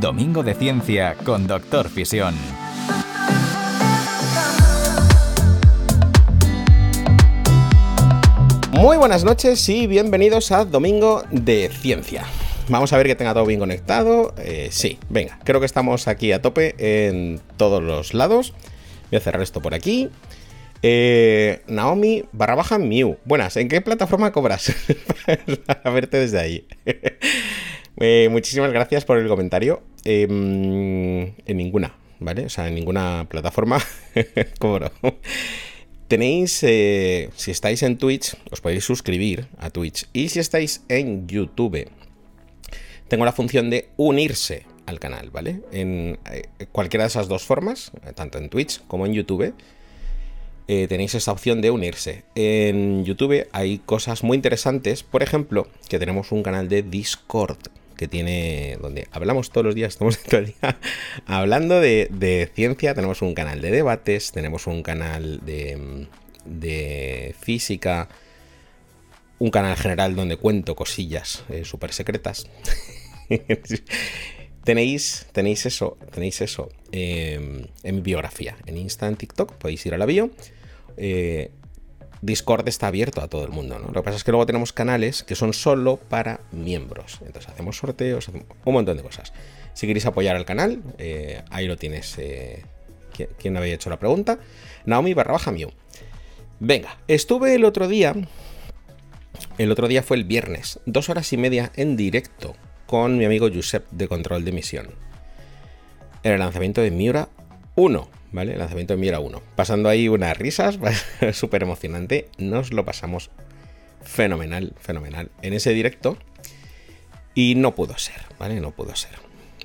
Domingo de Ciencia con Doctor Fisión. Muy buenas noches y bienvenidos a Domingo de Ciencia. Vamos a ver que tenga todo bien conectado. Eh, sí, venga, creo que estamos aquí a tope en todos los lados. Voy a cerrar esto por aquí. Eh, Naomi barra baja Mew. Buenas, ¿en qué plataforma cobras? a verte desde ahí. Eh, muchísimas gracias por el comentario. Em, en ninguna, ¿vale? O sea, en ninguna plataforma cobro. Tenéis, eh, si estáis en Twitch, os podéis suscribir a Twitch. Y si estáis en YouTube, tengo la función de unirse al canal, ¿vale? En eh, cualquiera de esas dos formas, tanto en Twitch como en YouTube, tenéis esta opción de unirse. En YouTube hay cosas muy interesantes, por ejemplo, que tenemos un canal de Discord que tiene, donde hablamos todos los días, estamos todo el día hablando de, ciencia, tenemos un canal de debates, tenemos un canal de, de física, un canal general donde cuento cosillas eh, súper secretas. tenéis, tenéis eso, tenéis eso em, en mi biografía, en Insta, en TikTok, podéis ir a la bio. Eh, Discord está abierto a todo el mundo, ¿no? Lo que pasa es que luego tenemos canales que son solo para miembros. Entonces hacemos sorteos, un montón de cosas. Si queréis apoyar al canal, eh, ahí lo tienes. Eh, ¿Quién había hecho la pregunta? Naomi barra baja Mew. Venga, estuve el otro día. El otro día fue el viernes, dos horas y media en directo con mi amigo Josep de Control de Misión. En el lanzamiento de Miura 1. ¿Vale? El lanzamiento de Miura 1. Pasando ahí unas risas, súper emocionante. Nos lo pasamos fenomenal, fenomenal en ese directo. Y no pudo ser, ¿vale? No pudo ser.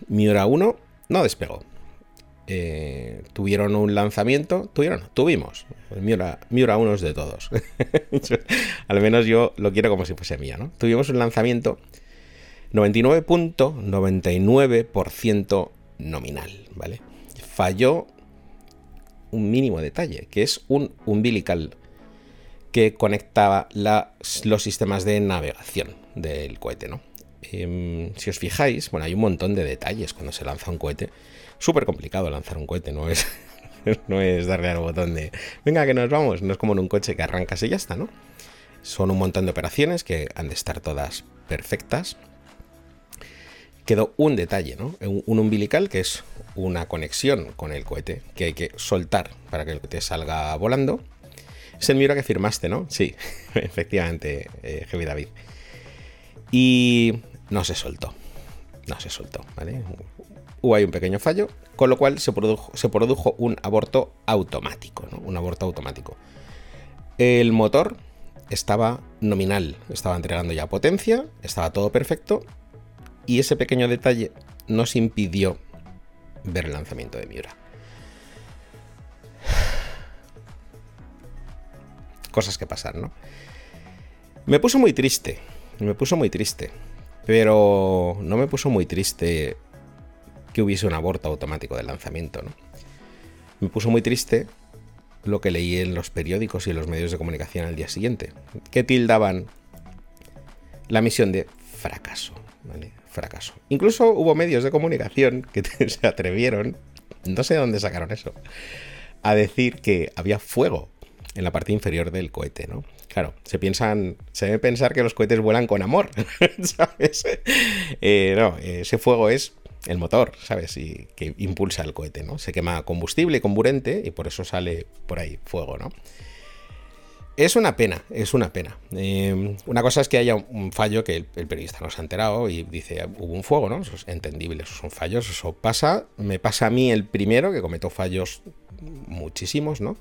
Miura 1 no despegó. Eh, tuvieron un lanzamiento, tuvieron, tuvimos. Miura, Miura 1 es de todos. Al menos yo lo quiero como si fuese mía, ¿no? Tuvimos un lanzamiento 99.99% nominal, ¿vale? Falló un mínimo detalle, que es un umbilical que conectaba los sistemas de navegación del cohete, ¿no? Em, si os fijáis, bueno, hay un montón de detalles cuando se lanza un cohete. Súper complicado lanzar un cohete, no es, no es darle al botón de venga que nos vamos, no es como en un coche que arrancas y ya está, ¿no? Son un montón de operaciones que han de estar todas perfectas. Quedó un detalle, ¿no? un umbilical que es una conexión con el cohete que hay que soltar para que el cohete salga volando. Es el Miura que firmaste, ¿no? Sí, efectivamente, eh, David. Y no se soltó. No se soltó, ¿vale? Hubo ahí un pequeño fallo, con lo cual se produjo, se produjo un aborto automático, ¿no? Un aborto automático. El motor estaba nominal, estaba entregando ya potencia, estaba todo perfecto, y ese pequeño detalle nos impidió ver el lanzamiento de Miura. Cosas que pasan, ¿no? Me puso muy triste, me puso muy triste, pero no me puso muy triste que hubiese un aborto automático del lanzamiento, ¿no? Me puso muy triste lo que leí en los periódicos y en los medios de comunicación al día siguiente, que tildaban la misión de fracaso, ¿vale? Fracaso. Incluso hubo medios de comunicación que se atrevieron, no sé de dónde sacaron eso, a decir que había fuego en la parte inferior del cohete, ¿no? Claro, se piensan, se debe pensar que los cohetes vuelan con amor, ¿sabes? Eh, no, ese fuego es el motor, ¿sabes? Y que impulsa el cohete, ¿no? Se quema combustible comburente y por eso sale por ahí fuego, ¿no? Es una pena, es una pena. Em, una cosa es que haya un fallo que el, periodista no se ha enterado y dice, hubo un fuego, ¿no? Eso es entendible, esos son fallos, eso pasa. Me pasa a mí el primero, que cometo fallos muchísimos, ¿no?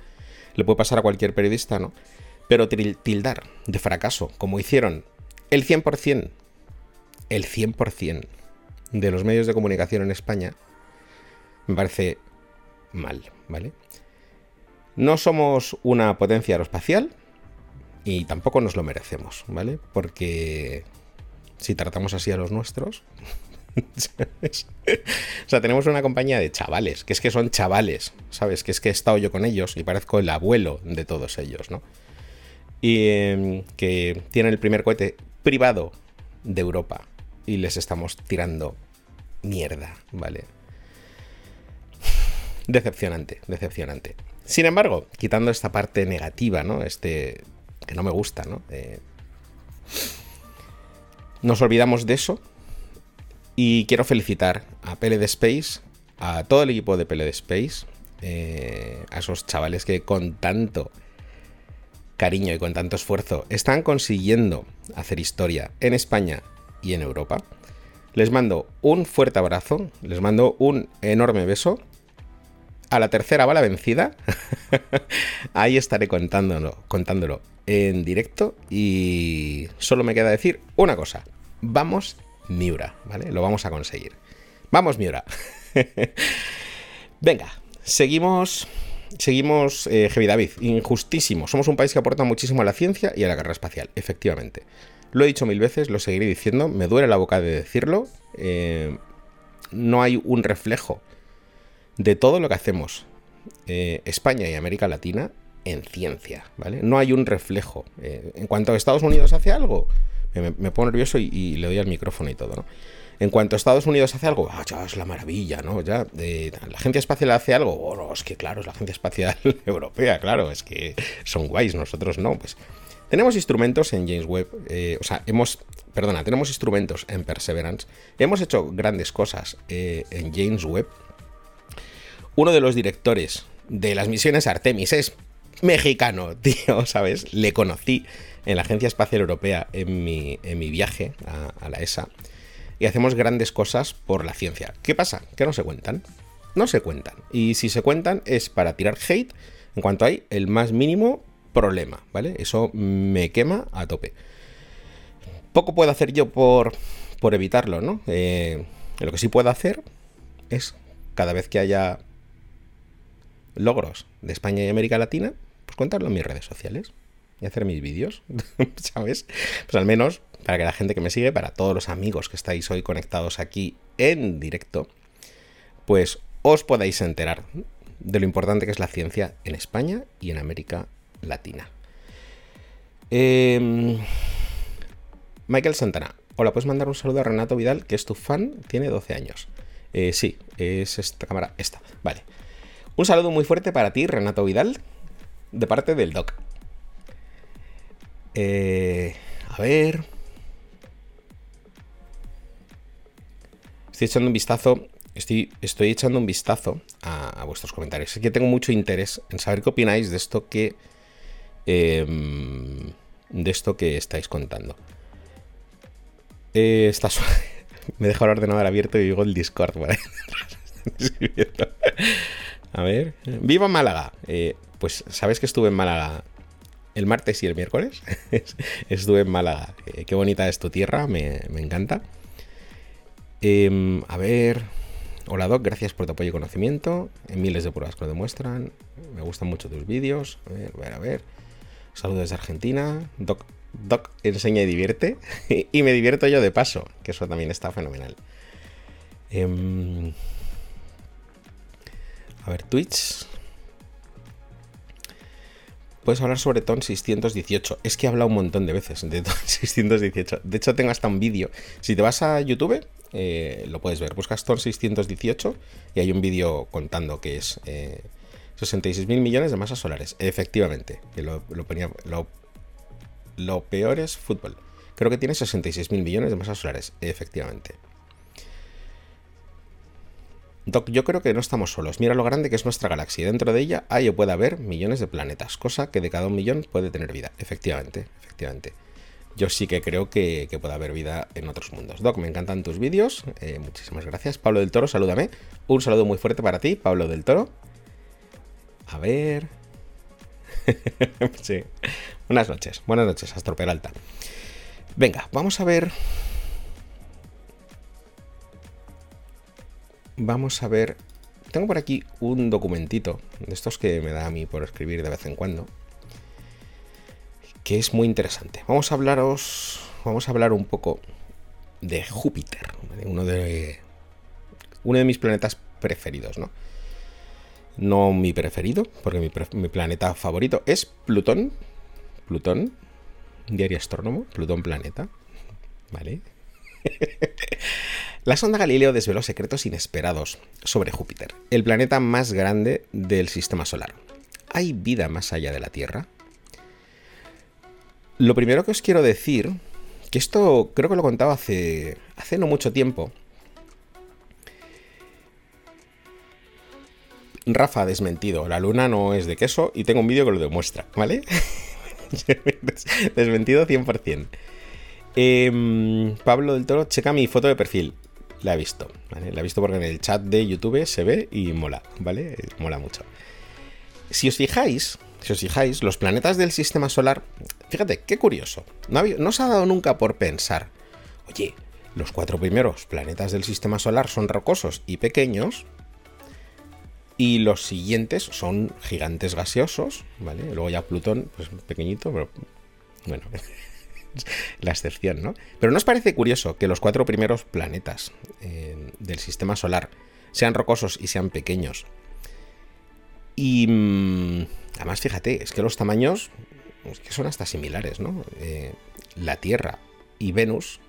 Le puede pasar a cualquier periodista, ¿no? Pero tildar de fracaso, como hicieron el 100% el 100% de los medios de comunicación en España, me parece mal, ¿vale? No somos una potencia aeroespacial y tampoco nos lo merecemos, ¿vale? Porque si tratamos así a los nuestros... o sea, tenemos una compañía de chavales, que es que son chavales, ¿sabes? Que es que he estado yo con ellos y parezco el abuelo de todos ellos, ¿no? Y em, que tienen el primer cohete privado de Europa y les estamos tirando mierda, ¿vale? Decepcionante, decepcionante. Sin embargo, quitando esta parte negativa, ¿no? Este no me gusta, ¿no? Eh, nos olvidamos de eso y quiero felicitar a PLD Space, a todo el equipo de PLD Space, eh, a esos chavales que con tanto cariño y con tanto esfuerzo están consiguiendo hacer historia en España y en Europa. Les mando un fuerte abrazo, les mando un enorme beso. A la tercera bala vencida, ahí estaré contándolo, contándolo en directo y solo me queda decir una cosa. Vamos Miura, ¿vale? Lo vamos a conseguir. Vamos Miura. Venga, seguimos seguimos, eh, Heavy David, injustísimo. Somos un país que aporta muchísimo a la ciencia y a la carrera espacial, efectivamente. Lo he dicho mil veces, lo seguiré diciendo, me duele la boca de decirlo. Eh, no hay un reflejo de todo lo que hacemos eh, España y América Latina en ciencia, ¿vale? No hay un reflejo. Eh, en cuanto a Estados Unidos hace algo, me, pongo nervioso y, le doy al micrófono y todo, ¿no? En cuanto a Estados Unidos hace algo, ah, ya es la maravilla, ¿no? Ya, la agencia espacial hace algo, oh, es que claro, es la agencia espacial europea, claro, es que son guays, nosotros no, pues tenemos instrumentos en James Webb, eh, o sea, hemos, perdona, tenemos instrumentos en Perseverance, hemos hecho grandes cosas en James Webb. Uno de los directores de las misiones Artemis es mexicano, tío, ¿sabes? Le conocí en la Agencia Espacial Europea en mi, en mi viaje a, la ESA y hacemos grandes cosas por la ciencia. ¿Qué pasa? Que no se cuentan. No se cuentan. Y si se cuentan es para tirar hate en cuanto hay el más mínimo problema, ¿vale? Eso me quema a tope. Poco puedo hacer yo por, por evitarlo, ¿no? Eh, lo que sí puedo hacer es, cada vez que haya logros de España y América Latina, pues contarlo en mis redes sociales y hacer mis vídeos, ¿sabes? Pues al menos para que la gente que me sigue, para todos los amigos que estáis hoy conectados aquí en directo, pues os podáis enterar de lo importante que es la ciencia en España y en América latina. Em, Michael Santana. Hola, puedes mandar un saludo a Renato Vidal, que es tu fan, tiene 12 años. Eh, sí, es esta cámara, esta. Vale. Un saludo muy fuerte para ti, Renato Vidal, de parte del Doc. Eh, a ver. Estoy echando un vistazo. Estoy, estoy echando un vistazo a, vuestros comentarios. Es que tengo mucho interés en saber qué opináis de esto que Em, de esto que estáis contando. Eh, me dejo el ordenador abierto y digo el Discord. A ver. ¡Viva Málaga! Eh, pues, ¿sabes que estuve en Málaga el martes y el miércoles? estuve en Málaga. Eh, qué bonita es tu tierra, me, encanta. Em, a ver. Hola Doc, gracias por tu apoyo y conocimiento. miles de pruebas que lo demuestran. Me gustan mucho tus vídeos. A ver, a ver, a ver. Saludos desde Argentina. Doc, Doc enseña y divierte. y me divierto yo de paso, que eso también está fenomenal. Em, a ver, Twitch. Puedes hablar sobre TON 618. Es que he hablado un montón de veces de TON 618. De hecho, tengo hasta un vídeo. Si te vas a YouTube, eh, lo puedes ver. Buscas TON 618 y hay un vídeo contando que es eh, 66 mil millones de masas solares. Efectivamente. lo, lo, peor es fútbol. Creo que tiene 66 mil millones de masas solares. Efectivamente. Doc, yo creo que no estamos solos. Mira lo grande que es nuestra galaxia. Dentro de ella hay o puede haber millones de planetas, cosa que de cada un millón puede tener vida. Efectivamente, efectivamente. Yo sí que creo que, puede haber vida en otros mundos. Doc, me encantan tus vídeos. Eh, muchísimas gracias. Pablo del Toro, salúdame. Un saludo muy fuerte para ti, Pablo del Toro. A ver. sí. Buenas noches. Buenas noches, Astro Peralta. Venga, vamos a ver. Vamos a ver. Tengo por aquí un documentito de estos que me da a mí por escribir de vez en cuando. Que es muy interesante. Vamos a hablaros. Vamos a hablar un poco de Júpiter. Uno de. Uno de mis planetas preferidos, ¿no? No mi preferido, porque mi, planeta favorito es Plutón. Plutón. Diario astrónomo. Plutón planeta. ¿Vale? La sonda Galileo desveló secretos inesperados sobre Júpiter, el planeta más grande del sistema solar. ¿Hay vida más allá de la Tierra? Lo primero que os quiero decir, que esto creo que lo contaba hace, hace no mucho tiempo. Rafa desmentido, la luna no es de queso y tengo un vídeo que lo demuestra, ¿vale? desmentido 100%. Em, Pablo del Toro, checa mi foto de perfil. La he visto, ¿vale? La he visto porque en el chat de YouTube se ve y mola, ¿vale? Mola mucho. Si os fijáis, si os fijáis, los planetas del sistema solar, fíjate, qué curioso. No, no os ha dado nunca por pensar, oye, los cuatro primeros planetas del sistema solar son rocosos y pequeños, y los siguientes son gigantes gaseosos, ¿vale? Luego ya Plutón, pues pequeñito, pero bueno, la excepción, ¿no? Pero ¿no os parece curioso que los cuatro primeros planetas eh, del sistema solar sean rocosos y sean pequeños? Y mm, además, fíjate, es que los tamaños que son hasta similares, ¿no? Eh, la Tierra y Venus,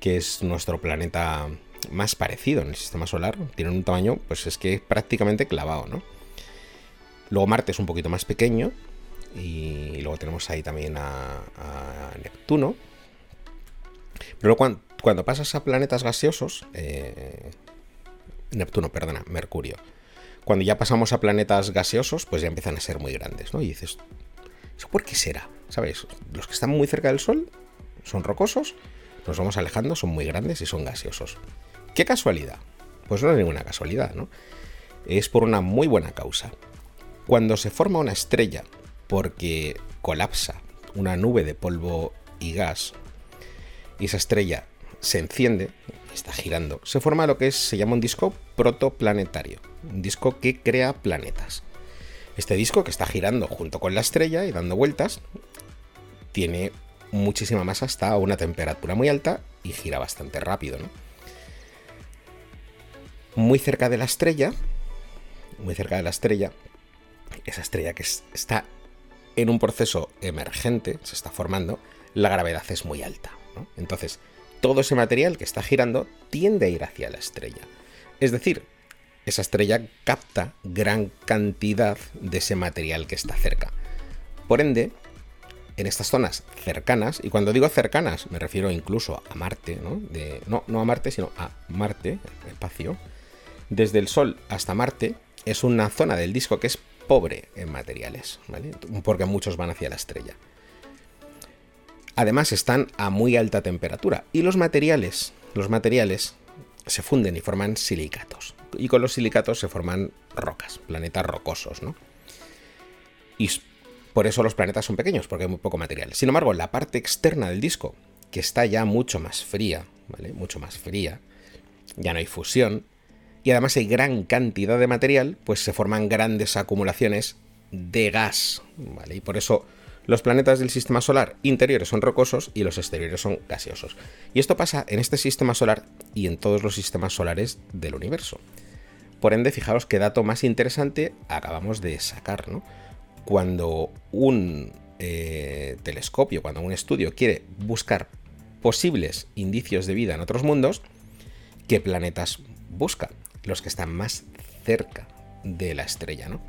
que es nuestro planeta más parecido en el sistema solar, tienen un tamaño, pues es que prácticamente clavado, ¿no? Luego Marte es un poquito más pequeño, y luego tenemos ahí también a, Neptuno. Pero cuando, cuando, pasas a planetas gaseosos, eh, Neptuno, perdona, Mercurio. Cuando ya pasamos a planetas gaseosos, pues ya empiezan a ser muy grandes, ¿no? Y dices, ¿eso por qué será? ¿Sabes? Los que están muy cerca del Sol son rocosos, nos vamos alejando, son muy grandes y son gaseosos. ¿Qué casualidad? Pues no es ninguna casualidad, ¿no? Es por una muy buena causa. Cuando se forma una estrella porque colapsa una nube de polvo y gas y esa estrella se enciende, está girando, se forma lo que se llama un disco protoplanetario, un disco que crea planetas. Este disco que está girando junto con la estrella y dando vueltas, tiene muchísima masa hasta una temperatura muy alta y gira bastante rápido. Muy cerca de la estrella, muy cerca de la estrella, esa estrella que está en un proceso emergente, se está formando, la gravedad es muy alta. Entonces, todo ese material que está girando tiende a ir hacia la estrella. Es decir, esa estrella capta gran cantidad de ese material que está cerca. Por ende, en estas zonas cercanas, y cuando digo cercanas me refiero incluso a Marte, ¿no? No, no a Marte, sino a Marte, espacio, desde el Sol hasta Marte, es una zona del disco que es pobre en materiales, ¿vale? Porque muchos van hacia la estrella. Además están a muy alta temperatura y los materiales, los materiales se funden y forman silicatos. Y con los silicatos se forman rocas, planetas rocosos, ¿no? Y por eso los planetas son pequeños, porque hay muy poco material. Sin embargo, la parte externa del disco, que está ya mucho más fría, ¿vale? Mucho más fría, ya no hay fusión, y además hay gran cantidad de material, pues se forman grandes acumulaciones de gas, ¿vale? Y por eso los planetas del sistema solar interiores son rocosos y los exteriores son gaseosos. Y esto pasa en este sistema solar y en todos los sistemas solares del universo. Por ende, fijaos qué dato más interesante acabamos de sacar, ¿no? Cuando un eh, telescopio, cuando un estudio quiere buscar posibles indicios de vida en otros mundos, ¿qué planetas busca? Los que están más cerca de la estrella, ¿no?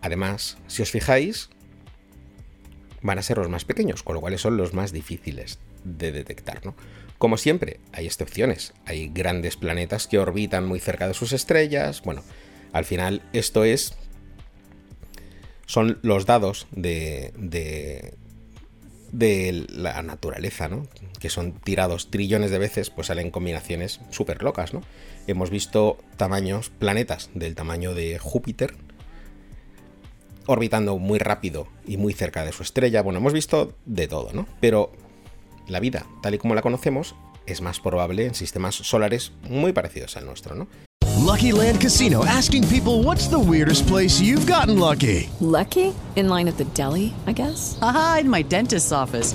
Además, si os fijáis, van a ser los más pequeños, con lo cual son los más difíciles de detectar, ¿no? Como siempre, hay excepciones. Hay grandes planetas que orbitan muy cerca de sus estrellas. Bueno, al final esto es... Son los dados de, de, de la naturaleza, ¿no? Que son tirados trillones de veces, pues salen combinaciones súper locas, ¿no? Hemos visto tamaños, planetas del tamaño de Júpiter, orbitando muy rápido y muy cerca de su estrella. Bueno, hemos visto de todo, ¿no? Pero la vida, tal y como la conocemos, es más probable en sistemas solares muy parecidos al nuestro, ¿no? Lucky Land Casino asking people what's the weirdest place you've gotten lucky? Lucky? In line at the deli, I guess? Aha, in my dentist's office.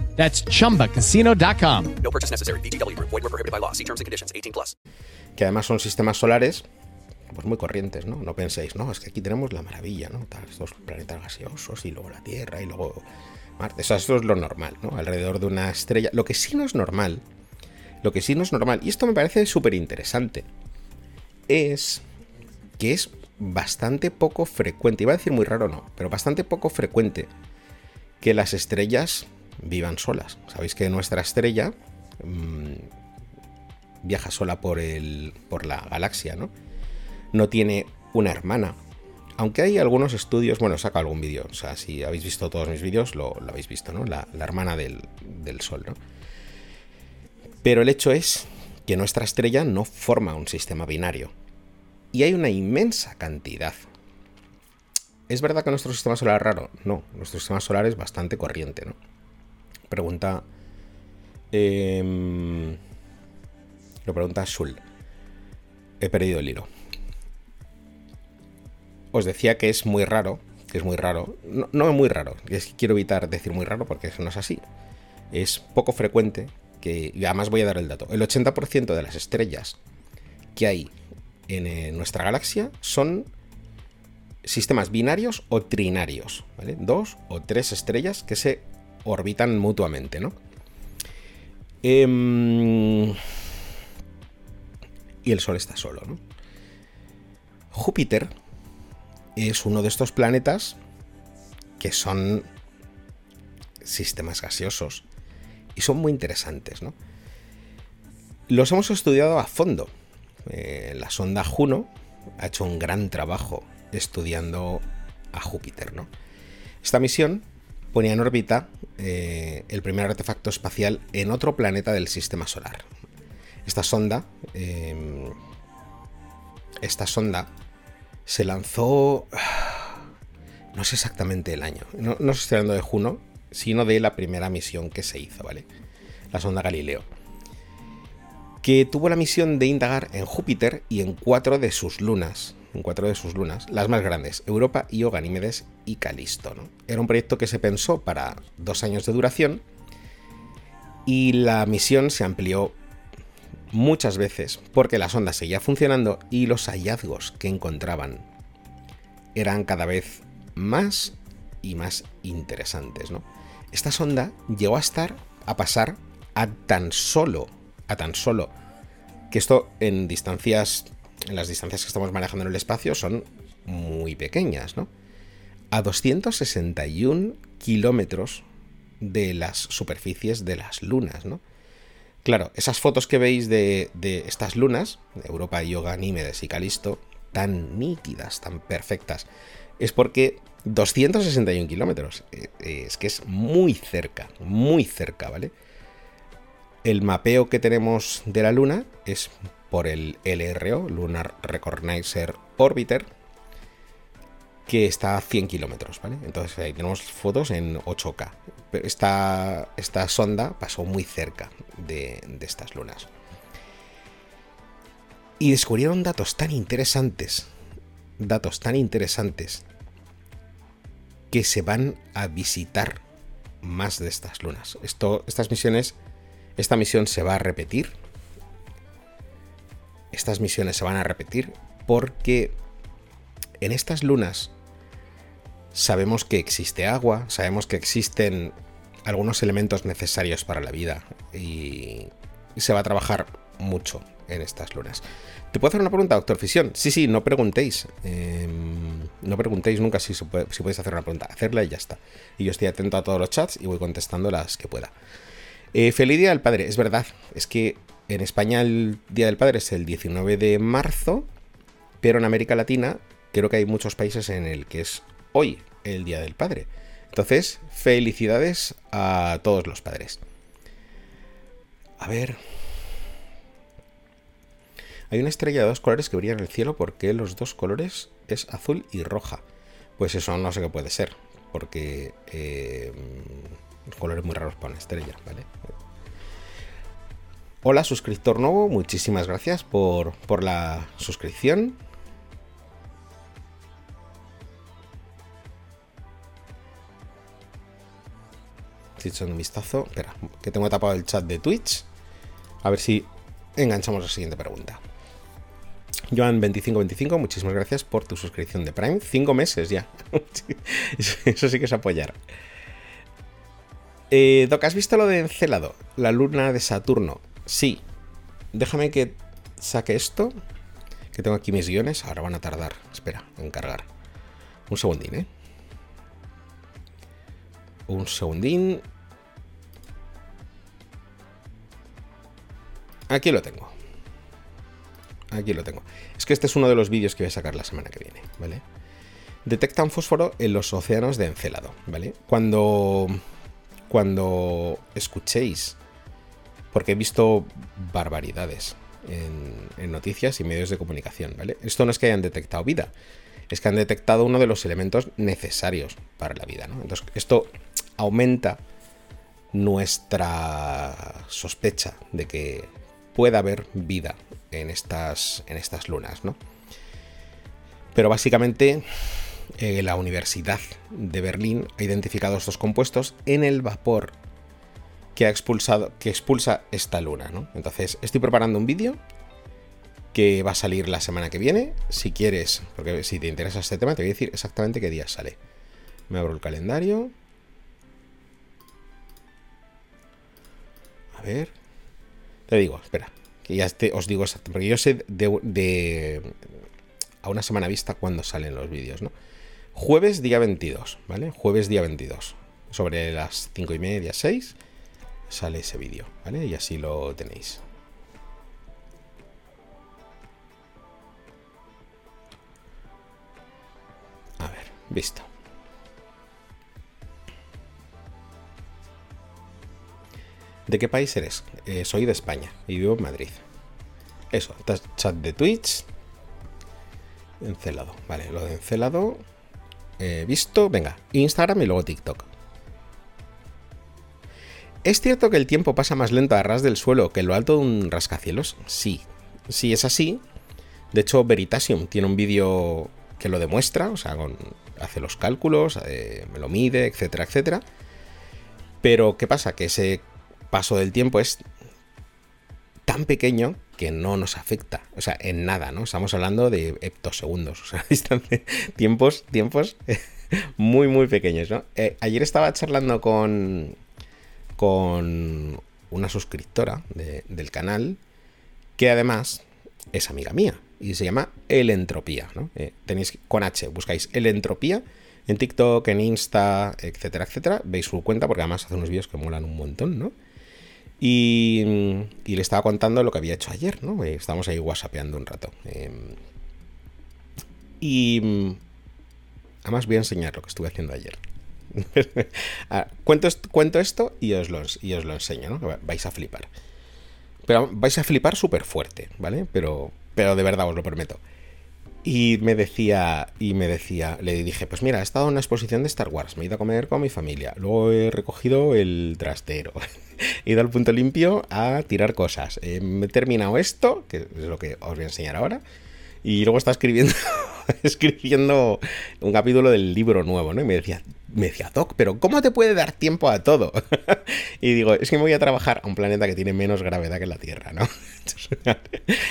That's chumbacasino.com. No purchase necessary. BGW. Void were prohibited by law. See terms and conditions. 18 plus. Que además son sistemas solares pues muy corrientes, ¿no? No penséis, no, es que aquí tenemos la maravilla, ¿no? Estos planetas gaseosos y luego la Tierra y luego Marte. O sea, esto es lo normal, ¿no? Alrededor de una estrella. Lo que sí no es normal, lo que sí no es normal, y esto me parece súper interesante, es que es bastante poco frecuente, iba a decir muy raro no, pero bastante poco frecuente que las estrellas vivan solas. Sabéis que nuestra estrella mmm, viaja sola por, el, por la galaxia, ¿no? No tiene una hermana. Aunque hay algunos estudios, bueno, saca algún vídeo, o sea, si habéis visto todos mis vídeos, lo, lo habéis visto, ¿no? La, la hermana del, del, Sol, ¿no? Pero el hecho es que nuestra estrella no forma un sistema binario. Y hay una inmensa cantidad. ¿Es verdad que nuestro sistema solar es raro? No, nuestro sistema solar es bastante corriente, ¿no? Pregunta. Eh, lo pregunta Shul. He perdido el hilo. Os decía que es muy raro. Que es muy raro. No, no muy raro. Que quiero evitar decir muy raro porque eso no es así. Es poco frecuente que. Y además voy a dar el dato. El 80% de las estrellas que hay en eh, nuestra galaxia son sistemas binarios o trinarios. ¿vale? Dos o tres estrellas que se orbitan mutuamente, ¿no? Eh, y el Sol está solo, ¿no? Júpiter es uno de estos planetas que son sistemas gaseosos y son muy interesantes, ¿no? Los hemos estudiado a fondo. Eh, la sonda Juno ha hecho un gran trabajo estudiando a Júpiter, ¿no? Esta misión ponía en órbita eh, el primer artefacto espacial en otro planeta del sistema solar. Esta sonda, eh, esta sonda se lanzó, no sé exactamente el año, no, no estoy hablando de Juno, sino de la primera misión que se hizo, ¿vale? La sonda Galileo. Que tuvo la misión de indagar en Júpiter y en cuatro de sus lunas, en cuatro de sus lunas, las más grandes, Europa, Io, Ganímedes y Calisto. ¿no? Era un proyecto que se pensó para dos años de duración y la misión se amplió muchas veces porque la sonda seguía funcionando y los hallazgos que encontraban eran cada vez más y más interesantes. ¿no? Esta sonda llegó a estar, a pasar a tan solo, a tan solo, que esto en distancias las distancias que estamos manejando en el espacio son muy pequeñas, ¿no? A 261 kilómetros de las superficies de las lunas, ¿no? Claro, esas fotos que veis de, de estas lunas, Europa, Yoga, Nímedes y Calisto, tan nítidas, tan perfectas, es porque 261 kilómetros, eh, es que es muy cerca, muy cerca, ¿vale? El mapeo que tenemos de la luna es por el LRO, Lunar Recognizer Orbiter, que está a 100 kilómetros, ¿vale? Entonces ahí tenemos fotos en 8K. Esta, esta sonda pasó muy cerca de, de estas lunas. Y descubrieron datos tan interesantes, datos tan interesantes, que se van a visitar más de estas lunas. Esto, estas misiones, esta misión se va a repetir estas misiones se van a repetir porque en estas lunas sabemos que existe agua, sabemos que existen algunos elementos necesarios para la vida y se va a trabajar mucho en estas lunas. ¿Te puedo hacer una pregunta, doctor Fisión? Sí, sí, no preguntéis. em, no preguntéis nunca si, si podéis hacer una pregunta. Hacerla y ya está. Y yo estoy atento a todos los chats y voy contestando las que pueda. Eh, feliz Día del Padre, es verdad. Es que en España el Día del Padre es el 19 de marzo, pero en América Latina creo que hay muchos países en el que es hoy el Día del Padre. Entonces, felicidades a todos los padres. A ver. Hay una estrella de dos colores que brilla en el cielo porque los dos colores es azul y roja. Pues eso no sé qué puede ser, porque eh, colores muy raros para una estrella, ¿vale? Hola, suscriptor nuevo, muchísimas gracias por, por la suscripción. Estoy echando un vistazo. Espera, que tengo tapado el chat de Twitch. A ver si enganchamos la siguiente pregunta. Joan2525, muchísimas gracias por tu suscripción de Prime. Cinco meses ya. Eso- sí que es apoyar. Eh, Doc, ¿has visto lo de Encelado? La luna de Saturno. Sí. Déjame que saque esto. Que tengo aquí mis guiones. Ahora van a tardar. Espera, en cargar. Un segundín, ¿eh? Un segundín. Aquí lo tengo. Aquí lo tengo. Es que este es uno de los vídeos que voy a sacar la semana que viene, ¿vale? Detectan fósforo en los océanos de Encelado, ¿vale? Cuando. Cuando escuchéis. Porque he visto barbaridades en, noticias y medios de comunicación, ¿vale? Esto no es que hayan detectado vida, es que han detectado uno de los elementos necesarios para la vida, ¿no? Entonces, esto aumenta nuestra sospecha de que pueda haber vida en estas, en estas lunas, ¿no? Pero básicamente eh, la Universidad de Berlín ha identificado estos compuestos en el vapor que ha expulsado, que expulsa esta luna, ¿no? Entonces, estoy preparando un vídeo que va a salir la semana que viene. Si quieres, porque si te interesa este tema, te voy a decir exactamente qué día sale. Me abro el calendario. A ver. Te digo, espera. Que ya os digo exactamente. Porque yo sé de, de- a una semana vista cuándo salen los vídeos, ¿no? Jueves día 22, ¿vale? Jueves día 22. Sobre las 5 y media, 6, sale ese vídeo, ¿vale? Y así lo tenéis. A ver, visto. ¿De qué país eres? Eh, soy de España y vivo en Madrid. Eso, chat de Twitch. Encelado. Vale, lo de encelado. eh, visto. Venga, Instagram y luego TikTok. ¿Es cierto que el tiempo pasa más lento a ras del suelo que en lo alto de un rascacielos? Sí. Sí, es así. De hecho, Veritasium tiene un vídeo que lo demuestra, o sea, hace los cálculos, eh, lo mide, etcétera, etcétera. Pero, ¿qué pasa? Que ese paso del tiempo es tan pequeño que no nos afecta, o sea, en nada, ¿no? Estamos hablando de heptosegundos, o sea, distancia- tiempos, tiempos muy, muy pequeños, ¿no? Eh, ayer estaba charlando con, con una suscriptora de- del canal que además es amiga mía y se llama El Entropía. Eh, tenéis con H, buscáis El Entropía en TikTok, en Insta, etcétera, etcétera. Veis su cuenta porque además hace unos vídeos que molan un montón, ¿no? Y, le estaba contando lo que había hecho ayer, ¿no? Eh, Estábamos ahí whatsappeando un rato. Eh, y además voy a enseñar lo que estuve haciendo ayer. Ah, cuento, est- cuento esto y os, lo, enseño, ¿no? Vais a flipar. Pero vais a flipar súper fuerte, ¿vale? Pero, pero de verdad os lo prometo. Y me decía, y me decía, le dije, pues mira, he estado en una exposición de Star Wars, me he ido a comer con mi familia, luego he recogido el trastero, he ido al punto limpio a tirar cosas, eh, he terminado esto, que es lo que os voy a enseñar ahora, y luego está escribiendo, escribiendo un capítulo del libro nuevo, ¿no? Y me decía, me decía, Doc, pero ¿cómo te puede dar tiempo a todo? y digo, es que me voy a trabajar a un planeta que tiene menos gravedad que la Tierra, ¿no?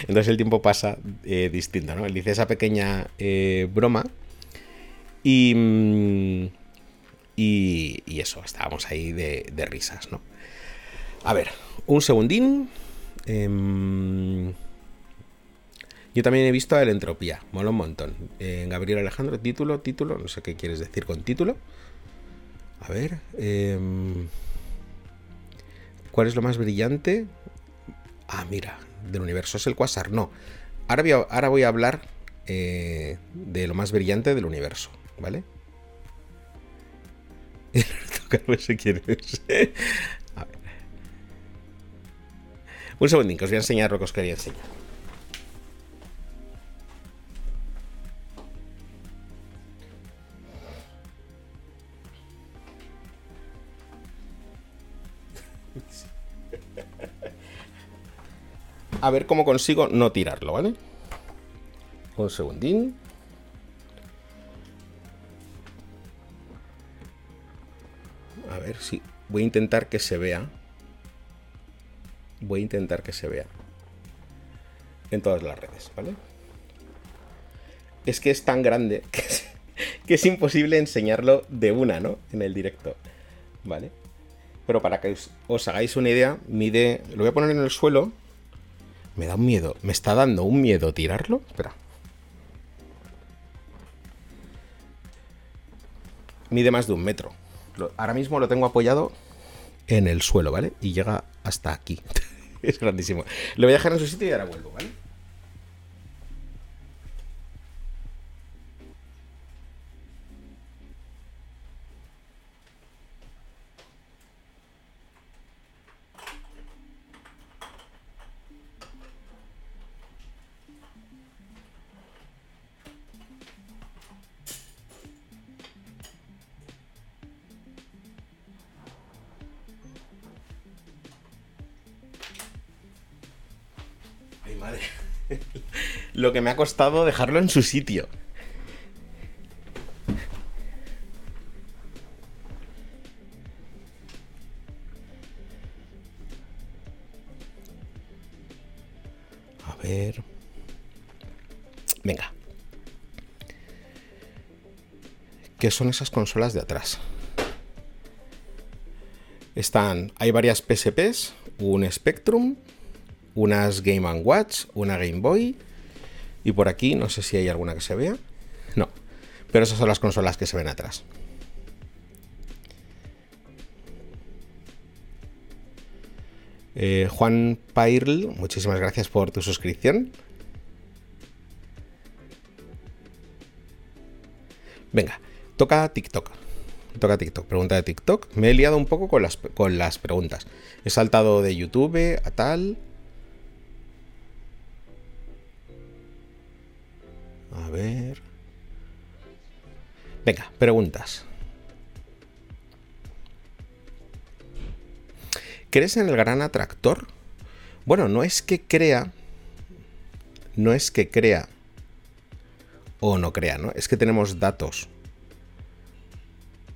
Entonces el tiempo pasa eh, distinto, ¿no? Él dice esa pequeña eh, broma y, mm, y, y eso, estábamos ahí de, de risas, ¿no? A ver, un segundín. Em, Yo también he visto el Entropía, mola un montón. Eh, Gabriel Alejandro, título, título, no sé qué quieres decir con título. A ver. em, ¿Cuál es lo más brillante? Ah, mira, del universo es el quasar. No. Ahora voy a, hablar eh, de lo más brillante del universo, ¿vale? Si quieres. A ver. Un segundín, que os voy a enseñar lo que os quería enseñar. A ver cómo consigo no tirarlo, ¿vale? Un segundín. A ver si. Voy a intentar que se vea. Voy a intentar que se vea. En todas las redes, ¿vale? Es que es tan grande que es, imposible enseñarlo de una, ¿no? En el directo. ¿Vale? Pero para que os hagáis una idea, mide. Lo voy a poner en el suelo. Me da un miedo. Me está dando un miedo tirarlo. Espera. Mide más de un metro. Ahora mismo lo tengo apoyado en el suelo, ¿vale? Y llega hasta aquí. es grandísimo. Lo voy a dejar en su sitio y ahora vuelvo, ¿vale? Lo que me ha costado dejarlo en su sitio. A ver. Venga. ¿Qué son esas consolas de atrás? Están. Hay varias PSPs, un Spectrum, unas Game Watch, una Game Boy. Y por aquí, no sé si hay alguna que se vea. No. Pero esas son las consolas que se ven atrás. Eh, Juan Pairl, muchísimas gracias por tu suscripción. Venga, toca TikTok. Toca TikTok, pregunta de TikTok. Me he liado un poco con las, con las preguntas. He saltado de YouTube a tal. Venga, preguntas. ¿Crees en el gran atractor? Bueno, no es que crea. No es que crea. O no crea, ¿no? Es que tenemos datos.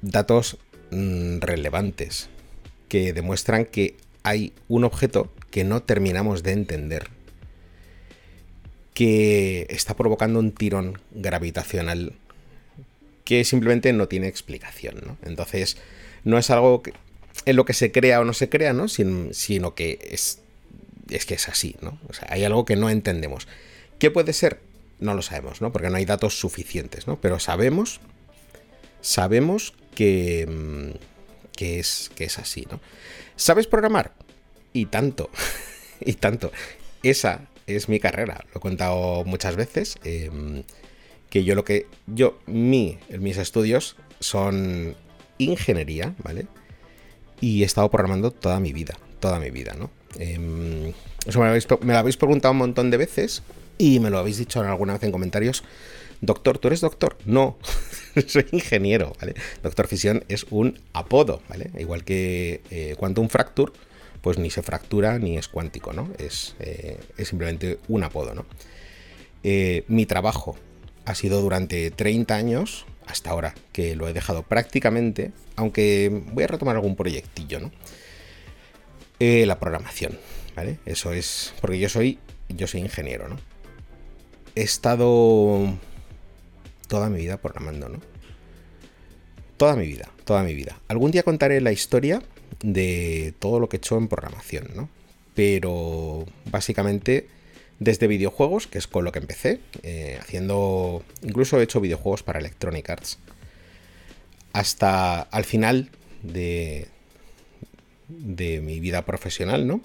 Datos mm, relevantes. Que demuestran que hay un objeto que no terminamos de entender. Que está provocando un tirón gravitacional que simplemente no tiene explicación, ¿no? Entonces, no es algo que, en lo que se crea o no se crea, ¿no? Sin- sino que es, es que es así, ¿no? O sea, hay algo que no entendemos. ¿Qué puede ser? No lo sabemos, ¿no? Porque no hay datos suficientes, ¿no? Pero sabemos, sabemos que, mm, que, es, que es así, ¿no? ¿Sabes programar? Y tanto, y tanto. Esa es mi carrera, lo he contado muchas veces. em, que yo lo que. Yo, mi, mis estudios son ingeniería, ¿vale? Y he estado programando toda mi vida, toda mi vida, ¿no? Em, eso me lo, habéis, preguntado un montón de veces y me lo habéis dicho alguna vez en comentarios. Doctor, ¿tú eres doctor? No, soy ingeniero, ¿vale? Doctor Fisión es un apodo, ¿vale? Igual que eh, Quantum Fracture, pues ni se fractura ni es cuántico, ¿no? Es, eh, es simplemente un apodo, ¿no? Eh, mi trabajo ha sido durante 30 años, hasta ahora, que lo he dejado prácticamente, aunque voy a retomar algún proyectillo, ¿no? Eh, la programación, ¿vale? Eso es, porque yo soy, yo soy ingeniero, ¿no? He estado toda mi vida programando, ¿no? Toda mi vida, toda mi vida. Algún día contaré la historia de todo lo que he hecho en programación, ¿no? Pero básicamente Desde videojuegos, que es con lo que empecé, eh, haciendo. Incluso he hecho videojuegos para Electronic Arts. Hasta al final de, de mi vida profesional, ¿no?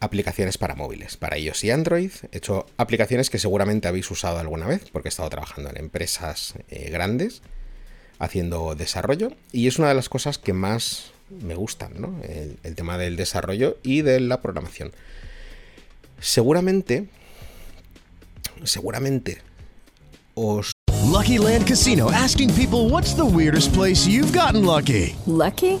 Aplicaciones para móviles, para iOS y Android. He hecho aplicaciones que seguramente habéis usado alguna vez, porque he estado trabajando en empresas eh, grandes, haciendo desarrollo. Y es una de las cosas que más me gustan, ¿no? El tema del desarrollo y de la programación. Seguramente, seguramente os Lucky Land Casino asking people what's the weirdest place you've gotten lucky? Lucky?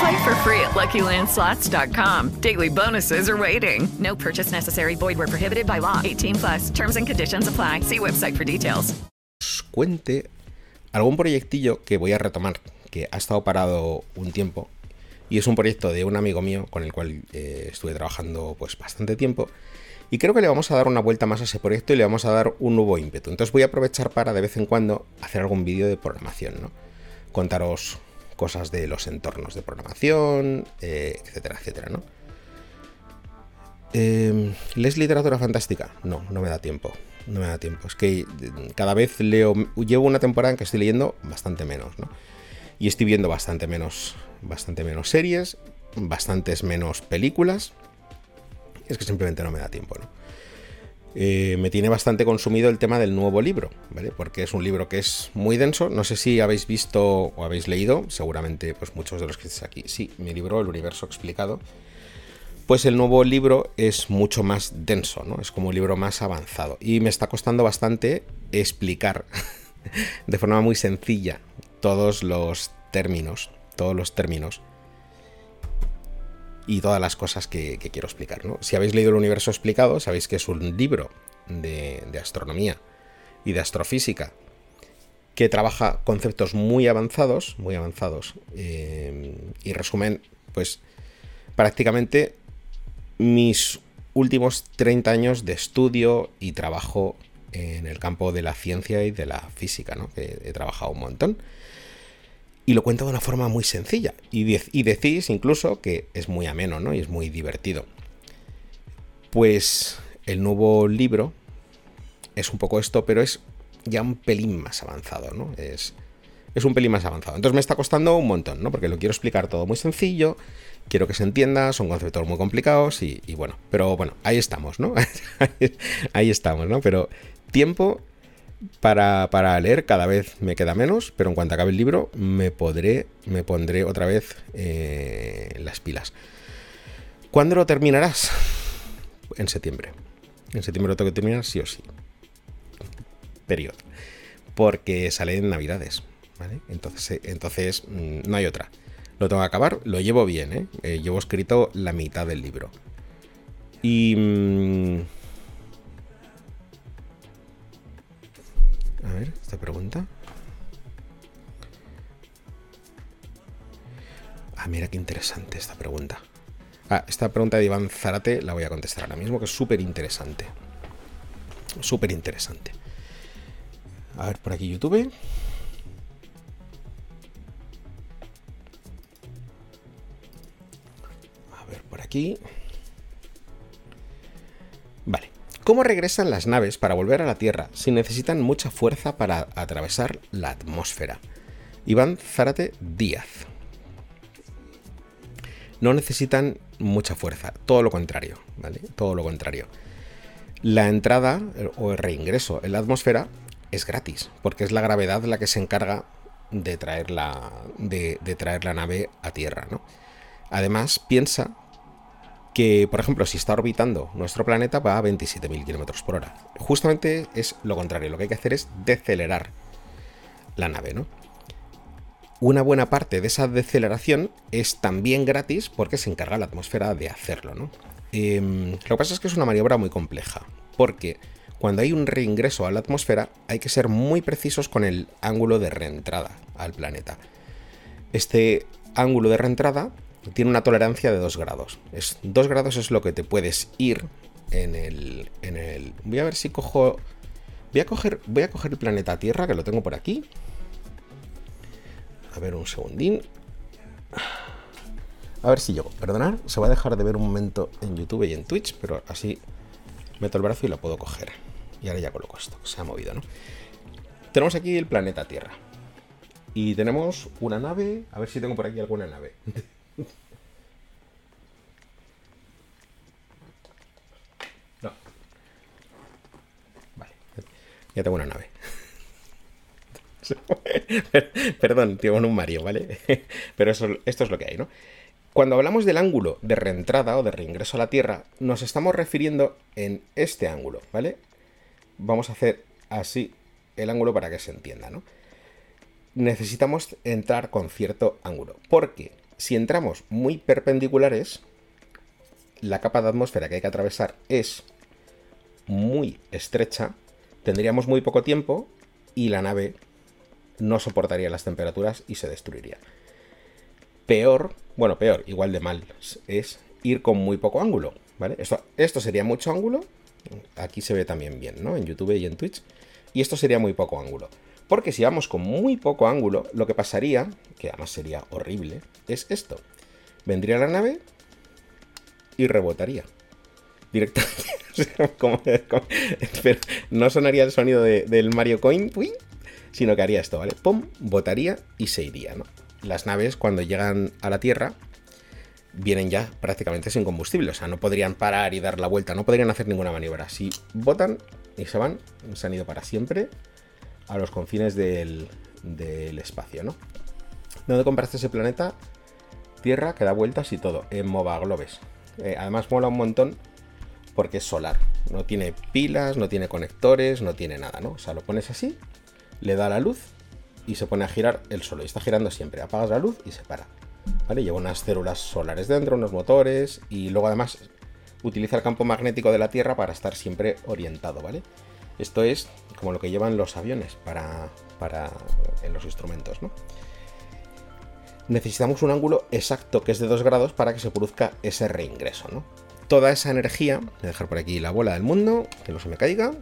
Play for free at LuckyLandSlots.com. Daily bonuses are waiting. No purchase necessary. Void where prohibited by law. 18 plus. Terms and conditions apply. See website for details. os cuente algún proyectillo que voy a retomar, que ha estado parado un tiempo. Y es un proyecto de un amigo mío con el cual eh, estuve trabajando pues bastante tiempo. Y creo que le vamos a dar una vuelta más a ese proyecto y le vamos a dar un nuevo ímpetu. Entonces voy a aprovechar para de vez en cuando hacer algún vídeo de programación, ¿no? Contaros cosas de los entornos de programación, eh, etcétera, etcétera, ¿no? Eh, ¿Lees literatura fantástica? No, no me da tiempo. No me da tiempo. Es que cada vez leo. Llevo una temporada en que estoy leyendo bastante menos, ¿no? Y estoy viendo bastante menos. Bastante menos series. Bastantes menos películas. Es que simplemente no me da tiempo, ¿no? Eh, me tiene bastante consumido el tema del nuevo libro, ¿vale? Porque es un libro que es muy denso. No sé si habéis visto o habéis leído, seguramente, pues muchos de los que estáis aquí. Sí, mi libro, El Universo Explicado. Pues el nuevo libro es mucho más denso, ¿no? Es como un libro más avanzado. Y me está costando bastante explicar de forma muy sencilla todos los términos. Todos los términos y todas las cosas que, quiero explicar. ¿no? Si habéis leído el universo explicado, sabéis que es un libro de, de astronomía y de astrofísica que trabaja conceptos muy avanzados, muy avanzados, eh, y resumen, pues, prácticamente mis últimos 30 años de estudio y trabajo en el campo de la ciencia y de la física, ¿no? Que he trabajado un montón y lo cuento de una forma muy sencilla. Y, decís incluso que es muy ameno, ¿no? Y es muy divertido. Pues el nuevo libro es un poco esto, pero es ya un pelín más avanzado, ¿no? Es, es un pelín más avanzado. Entonces me está costando un montón, ¿no? Porque lo quiero explicar todo muy sencillo, quiero que se entienda, son conceptos muy complicados y, y bueno, pero bueno, ahí estamos, ¿no? ahí estamos, ¿no? Pero tiempo para, para, leer cada vez me queda menos, pero en cuanto acabe el libro me podré, me pondré otra vez eh, las pilas. ¿Cuándo lo terminarás? En septiembre. En septiembre lo tengo que terminar sí o sí. Periodo. Porque sale en Navidades. ¿vale? Entonces, entonces mmm, no hay otra. Lo tengo que acabar, lo llevo bien, ¿eh? eh llevo escrito la mitad del libro. Y... Mmm, A ver, esta pregunta. Ah, mira qué interesante esta pregunta. Ah, esta pregunta de Iván Zarate la voy a contestar ahora mismo, que es súper interesante. Súper interesante. A ver, por aquí YouTube. A ver, por aquí. ¿Cómo regresan las naves para volver a la Tierra si necesitan mucha fuerza para atravesar la atmósfera? Iván Zárate Díaz. No necesitan mucha fuerza, todo lo contrario, ¿vale? Todo lo contrario. La entrada o el reingreso en la atmósfera es gratis, porque es la gravedad la que se encarga de traer la, de, de traer la nave a Tierra, ¿no? Además, piensa que, por ejemplo, si está orbitando nuestro planeta va a 27.000 km por hora. Justamente es lo contrario, lo que hay que hacer es decelerar la nave, ¿no? Una buena parte de esa deceleración es también gratis porque se encarga la atmósfera de hacerlo, ¿no? Em, lo que pasa es que es una maniobra muy compleja, porque cuando hay un reingreso a la atmósfera hay que ser muy precisos con el ángulo de reentrada al planeta. Este ángulo de reentrada tiene una tolerancia de 2 grados. Es, 2 grados es lo que te puedes ir en el, en el... Voy a ver si cojo... Voy a coger, voy a coger el planeta Tierra, que lo tengo por aquí. A ver un segundín. A ver si llego. Perdonad, se va a dejar de ver un momento en YouTube y en Twitch, pero así meto el brazo y lo puedo coger. Y ahora ya coloco esto, se ha movido, ¿no? Tenemos aquí el planeta Tierra. Y tenemos una nave. A ver si tengo por aquí alguna nave. Ya tengo una nave. Perdón, tengo un Mario, ¿vale? Pero eso, esto es lo que hay, ¿no? Cuando hablamos del ángulo de reentrada o de reingreso a la Tierra, nos estamos refiriendo en este ángulo, ¿vale? Vamos a hacer así el ángulo para que se entienda, ¿no? Necesitamos entrar con cierto ángulo, porque si entramos muy perpendiculares, la capa de atmósfera que hay que atravesar es muy estrecha, tendríamos muy poco tiempo y la nave no soportaría las temperaturas y se destruiría. Peor, bueno, peor, igual de mal, es ir con muy poco ángulo, ¿vale? Esto, esto sería mucho ángulo, aquí se ve también bien, ¿no? En YouTube y en Twitch, y esto sería muy poco ángulo. Porque si vamos con muy poco ángulo, lo que pasaría, que además sería horrible, es esto. Vendría la nave y rebotaría. Directamente. pero no sonaría el sonido del Mario Coin, sino que haría esto, ¿vale? Pum, botaría y se iría, ¿no? Las naves cuando llegan a la Tierra vienen ya prácticamente sin combustible, o sea, no podrían parar y dar la vuelta, no podrían hacer ninguna maniobra. Si botan y se van, se han ido para siempre a los confines del, espacio, ¿no? ¿Dónde compraste ese planeta? Tierra que da vueltas y todo, en Mova Globes. Eh, además mola un montón porque es solar. No tiene pilas, no tiene conectores, no tiene nada, ¿no? O sea, lo pones así, le da la luz y se pone a girar el solo. Y está girando siempre. Apagas la luz y se para. ¿Vale? Lleva unas células solares dentro, unos motores y luego además utiliza el campo magnético de la Tierra para estar siempre orientado, ¿vale? Esto es como lo que llevan los aviones para, para en los instrumentos, ¿no? Necesitamos un ángulo exacto que es de 2 grados para que se produzca ese reingreso, ¿no? Toda esa energía, voy a dejar por aquí la bola del mundo, que no se me caiga.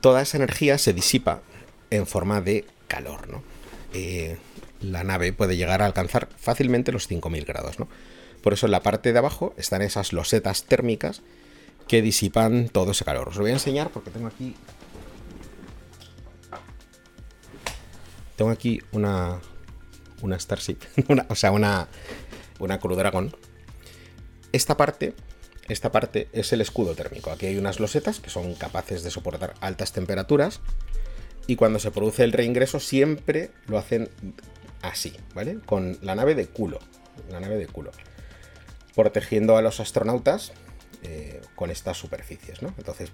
Toda esa energía se disipa en forma de calor, ¿no? Eh, la nave puede llegar a alcanzar fácilmente los 5000 grados, ¿no? Por eso en la parte de abajo están esas losetas térmicas que disipan todo ese calor. Os lo voy a enseñar porque tengo aquí. Tengo aquí una. Una Starship. o sea, una. Una Crew Dragon. Esta parte. Esta parte es el escudo térmico. Aquí hay unas losetas que son capaces de soportar altas temperaturas. Y cuando se produce el reingreso, siempre lo hacen así, ¿vale? Con la nave de culo. La nave de culo. Protegiendo a los astronautas eh, con estas superficies, ¿no? Entonces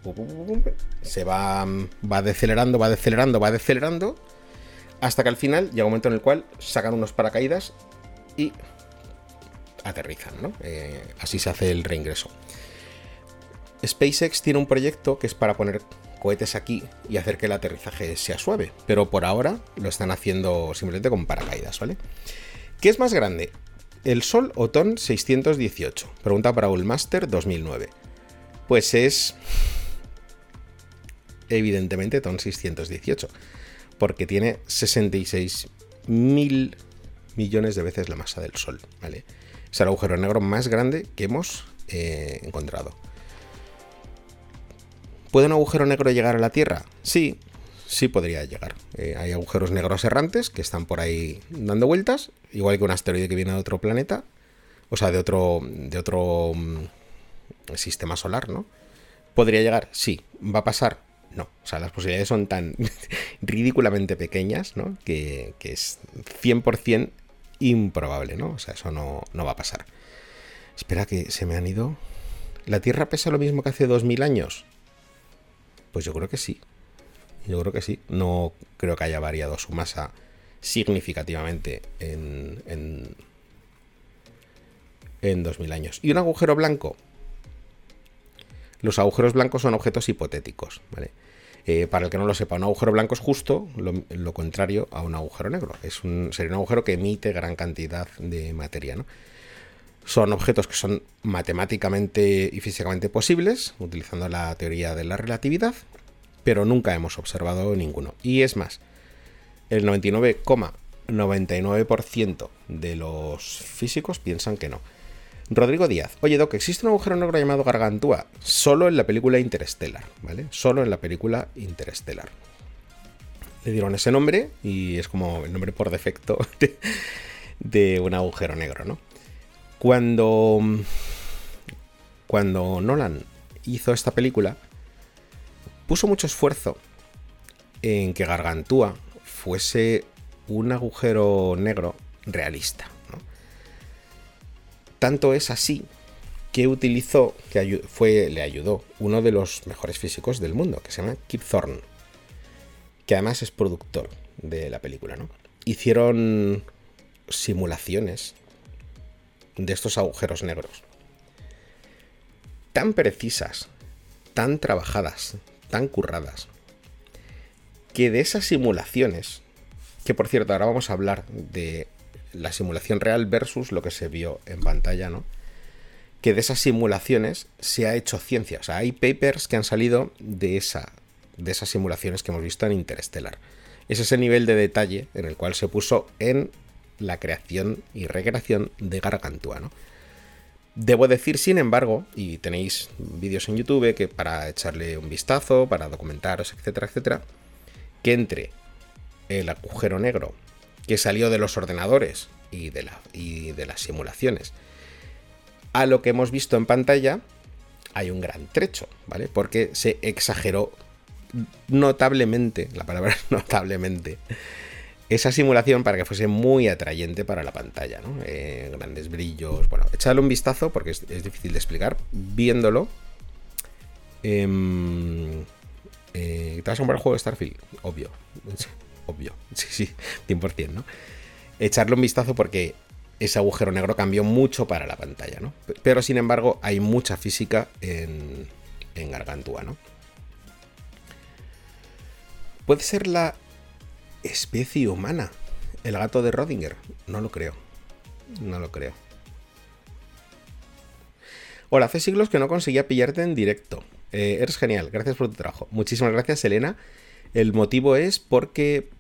se va, va decelerando, va decelerando, va decelerando, hasta que al final llega un momento en el cual sacan unos paracaídas y aterrizan, ¿no? Eh, así se hace el reingreso. SpaceX tiene un proyecto que es para poner cohetes aquí y hacer que el aterrizaje sea suave, pero por ahora lo están haciendo simplemente con paracaídas, ¿vale? ¿Qué es más grande? ¿El Sol o TON 618? Pregunta para Master 2009. Pues es evidentemente TON 618, porque tiene 66 mil millones de veces la masa del Sol, ¿vale? Es el agujero negro más grande que hemos eh, encontrado. ¿Puede un agujero negro llegar a la Tierra? Sí, sí podría llegar. Eh, hay agujeros negros errantes que están por ahí dando vueltas, igual que un asteroide que viene de otro planeta, o sea, de otro, de otro mm, sistema solar, ¿no? ¿Podría llegar? Sí. ¿Va a pasar? No. O sea, las posibilidades son tan ridículamente pequeñas, ¿no? Que, que es 100% improbable, ¿no? O sea, eso no, no va a pasar. Espera que se me han ido. ¿La Tierra pesa lo mismo que hace 2000 años? Pues yo creo que sí. Yo creo que sí. No creo que haya variado su masa significativamente en, en, en 2000 años. ¿Y un agujero blanco? Los agujeros blancos son objetos hipotéticos, ¿vale? Eh, para el que no lo sepa, un agujero blanco es justo lo, contrario a un agujero negro. Es un, sería un agujero que emite gran cantidad de materia, ¿no? Son objetos que son matemáticamente y físicamente posibles, utilizando la teoría de la relatividad, pero nunca hemos observado ninguno. Y es más, el 99,99% de los físicos piensan que no. Rodrigo Díaz, oye Doc, existe un agujero negro llamado Gargantúa, solo en la película Interstellar, ¿vale? Solo en la película Interstellar. Le dieron ese nombre y es como el nombre por defecto de, un agujero negro, ¿no? Cuando, cuando Nolan hizo esta película, puso mucho esfuerzo en que Gargantúa fuese un agujero negro realista. Tanto es así que utilizó, que fue, le ayudó uno de los mejores físicos del mundo, que se llama Kip Thorne, que además es productor de la película. ¿no? Hicieron simulaciones de estos agujeros negros tan precisas, tan trabajadas, tan curradas, que de esas simulaciones, que por cierto ahora vamos a hablar de la simulación real versus lo que se vio en pantalla, ¿no? Que de esas simulaciones se ha hecho ciencia. O sea, hay papers que han salido de, esa, de esas simulaciones que hemos visto en Interstellar. Es ese nivel de detalle en el cual se puso en la creación y recreación de Gargantúa, ¿no? Debo decir, sin embargo, y tenéis vídeos en YouTube que para echarle un vistazo, para documentaros, etcétera, etcétera, que entre el agujero negro que salió de los ordenadores y de, las simulaciones a lo que hemos visto en pantalla, hay un gran trecho, ¿vale? Porque se exageró notablemente, la palabra notablemente, esa simulación para que fuese muy atrayente para la pantalla, ¿no? Eh, grandes brillos, bueno, echadle un vistazo porque es, difícil de explicar, viéndolo. Em, eh, ¿Te vas a comprar el juego de Starfield? Obvio obvio. Sí, sí, 100%, ¿no? Echarle un vistazo porque ese agujero negro cambió mucho para la pantalla, ¿no? Pero sin embargo, hay mucha física en, en ¿no? ¿Puede ser la especie humana el gato de Rodinger? No lo creo. No lo creo. Hola, hace siglos que no conseguía pillarte en directo. Eh, eres genial, gracias por tu trabajo. Muchísimas gracias, Elena. El motivo es porque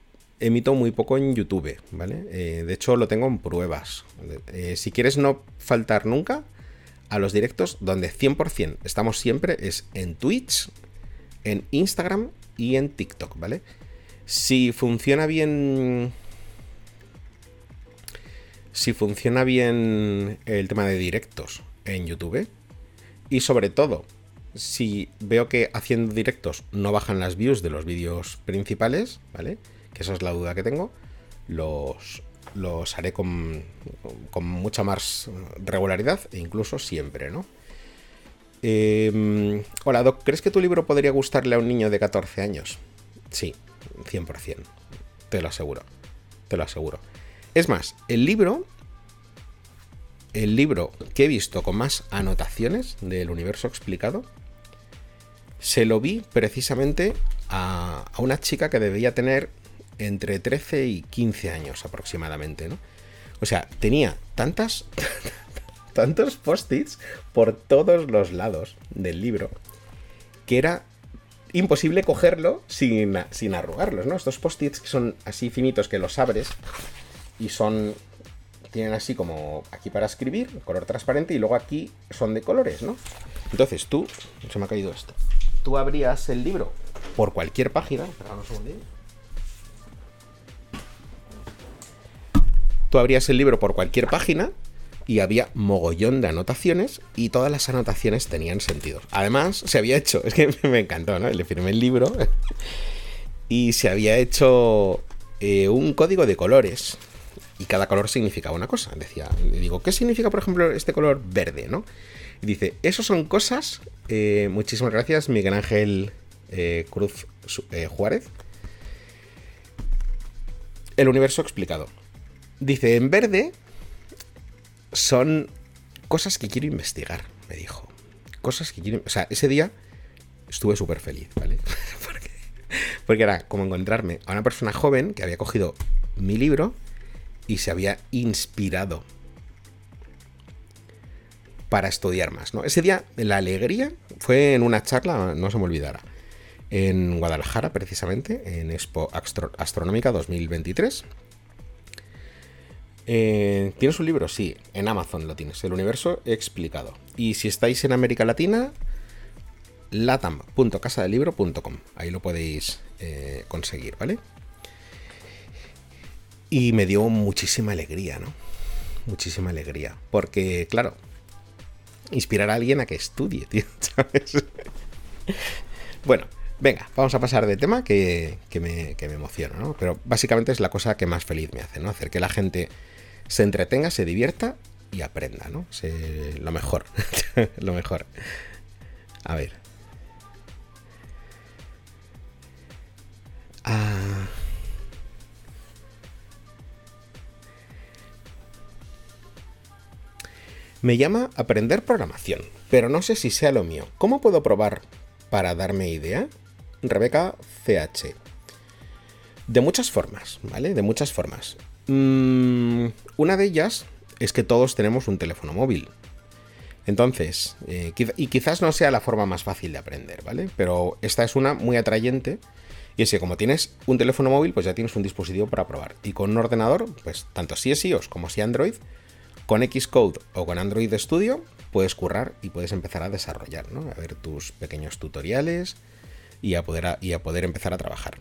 emito muy poco en YouTube, ¿vale? Eh, de hecho, lo tengo en pruebas. Eh, si quieres no faltar nunca a los directos, donde 100% estamos siempre es en Twitch, en Instagram y en TikTok, ¿vale? Si funciona bien... Si funciona bien el tema de directos en YouTube y sobre todo si veo que haciendo directos no bajan las views de los vídeos principales, ¿vale? Que esa es la duda que tengo, los, los haré con, con mucha más regularidad e incluso siempre, ¿no? Em, hola, Doc, ¿crees que tu libro podría gustarle a un niño de 14 años? Sí, 100%. Te lo aseguro. Te lo aseguro. Es más, el libro. El libro que he visto con más anotaciones del universo explicado. Se lo vi precisamente a, a una chica que debía tener entre 13 y 15 años aproximadamente, ¿no? O sea, tenía tantas, tantos post-its por todos los lados del libro que era imposible cogerlo sin, sin arrugarlos, ¿no? Estos post-its que son así finitos que los abres y son tienen así como aquí para escribir, color transparente, y luego aquí son de colores, ¿no? Entonces tú, se me ha caído esto, tú abrías el libro por cualquier página, un segundito, Tú abrías el libro por cualquier página y había mogollón de anotaciones y todas las anotaciones tenían sentido. Además, se había hecho, es que me encantó, ¿no? Le firmé el libro y se había hecho eh, un código de colores y cada color significaba una cosa. Decía, le digo, ¿qué significa, por ejemplo, este color verde, no? Dice, eso son cosas. eh, muchísimas gracias, Miguel Ángel eh, Cruz Juárez. El universo explicado. Dice, en verde son cosas que quiero investigar, me dijo. Cosas que quiero... O sea, ese día estuve súper feliz, ¿vale? porque, era como encontrarme a una persona joven que había cogido mi libro y se había inspirado para estudiar más, ¿no? Ese día la alegría fue en una charla, no se me olvidará, en Guadalajara precisamente, en Expo Astro- Astronómica 2023. Eh, ¿Tienes un libro? Sí, en Amazon lo tienes, El Universo Explicado. Y si estáis en América Latina, latam.casadelibro.com. Ahí lo podéis eh, conseguir, ¿vale? Y me dio muchísima alegría, ¿no? Muchísima alegría. Porque, claro, inspirar a alguien a que estudie, tío, ¿sabes? bueno, venga, vamos a pasar de tema que, que me, que me emociona, ¿no? Pero básicamente es la cosa que más feliz me hace, ¿no? Hacer que la gente se entretenga, se divierta y aprenda, ¿no? Se- lo mejor, lo mejor. A ver. Ah. Me llama aprender programación, pero no sé si sea lo mío. ¿Cómo puedo probar para darme idea? Rebeca CH. De muchas formas, ¿vale? De muchas formas. Mm, una de ellas es que todos tenemos un teléfono móvil. Entonces, eh, y quizás no sea la forma más fácil de aprender, ¿vale? Pero esta es una muy atrayente. Y es que como tienes un teléfono móvil, pues ya tienes un dispositivo para probar. Y con un ordenador, pues tanto si es iOS como si Android, con Xcode o con Android Studio, puedes currar y puedes empezar a desarrollar, ¿no? A ver tus pequeños tutoriales y a poder, y a poder empezar a trabajar.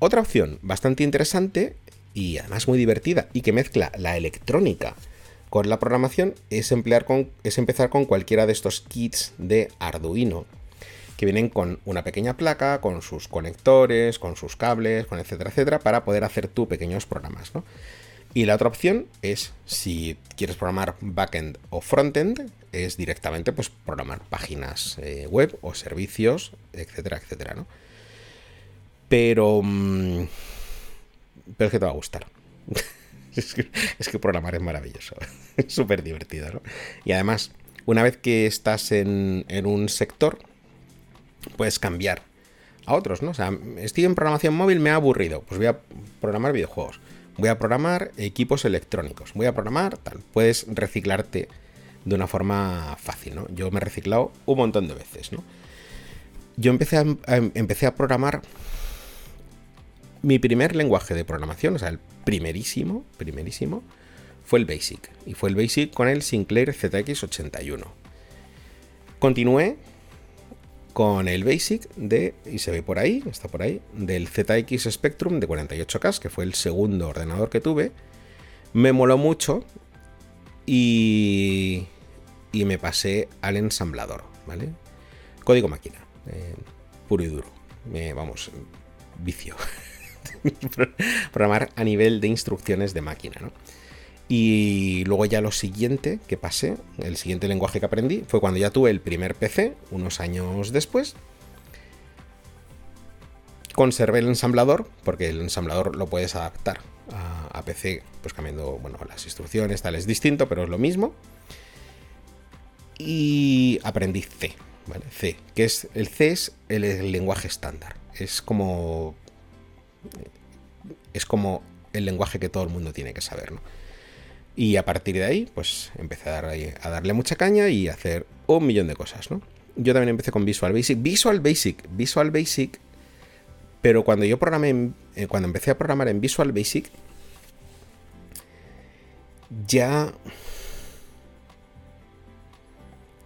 Otra opción bastante interesante y además muy divertida y que mezcla la electrónica con la programación es, emplear con, es empezar con cualquiera de estos kits de Arduino que vienen con una pequeña placa, con sus conectores, con sus cables, con etcétera, etcétera, para poder hacer tú pequeños programas, ¿no? Y la otra opción es, si quieres programar backend o frontend, es directamente pues programar páginas eh, web o servicios, etcétera, etcétera, ¿no? Pero... mm, pero es que te va a gustar. es, que, programar es maravilloso. es súper divertido, ¿no? Y además, una vez que estás en, en un sector, puedes cambiar a otros, ¿no? O sea, estoy en programación móvil, me ha aburrido. Pues voy a programar videojuegos. Voy a programar equipos electrónicos. Voy a programar tal. Puedes reciclarte de una forma fácil, ¿no? Yo me he reciclado un montón de veces, ¿no? Yo empecé a, a- empecé a programar mi primer lenguaje de programación, o sea, el primerísimo, primerísimo, fue el Basic. Y fue el Basic con el Sinclair ZX81. Continué con el Basic de, y se ve por ahí, está por ahí, del ZX Spectrum de 48K, que fue el segundo ordenador que tuve. Me moló mucho y, y me pasé al ensamblador, ¿vale? Código máquina, eh, puro y duro. Me, vamos, vicio. Programar a nivel de instrucciones de máquina, ¿no? Y luego ya lo siguiente que pasé, el siguiente lenguaje que aprendí, fue cuando ya tuve el primer PC, unos años después. Conservé el ensamblador, porque el ensamblador lo puedes adaptar a, PC, pues cambiando, bueno, las instrucciones, tal, es distinto, pero es lo mismo. Y aprendí C, ¿vale? C, que es, el C es el lenguaje estándar. Es como, es como el lenguaje que todo el mundo tiene que saber, ¿no? Y a partir de ahí, pues empecé a, darle mucha caña y a hacer un millón de cosas, ¿no? Yo también empecé con Visual Basic. Visual Basic, Visual Basic. Pero cuando yo programé, eh, cuando empecé a programar en Visual Basic, ya.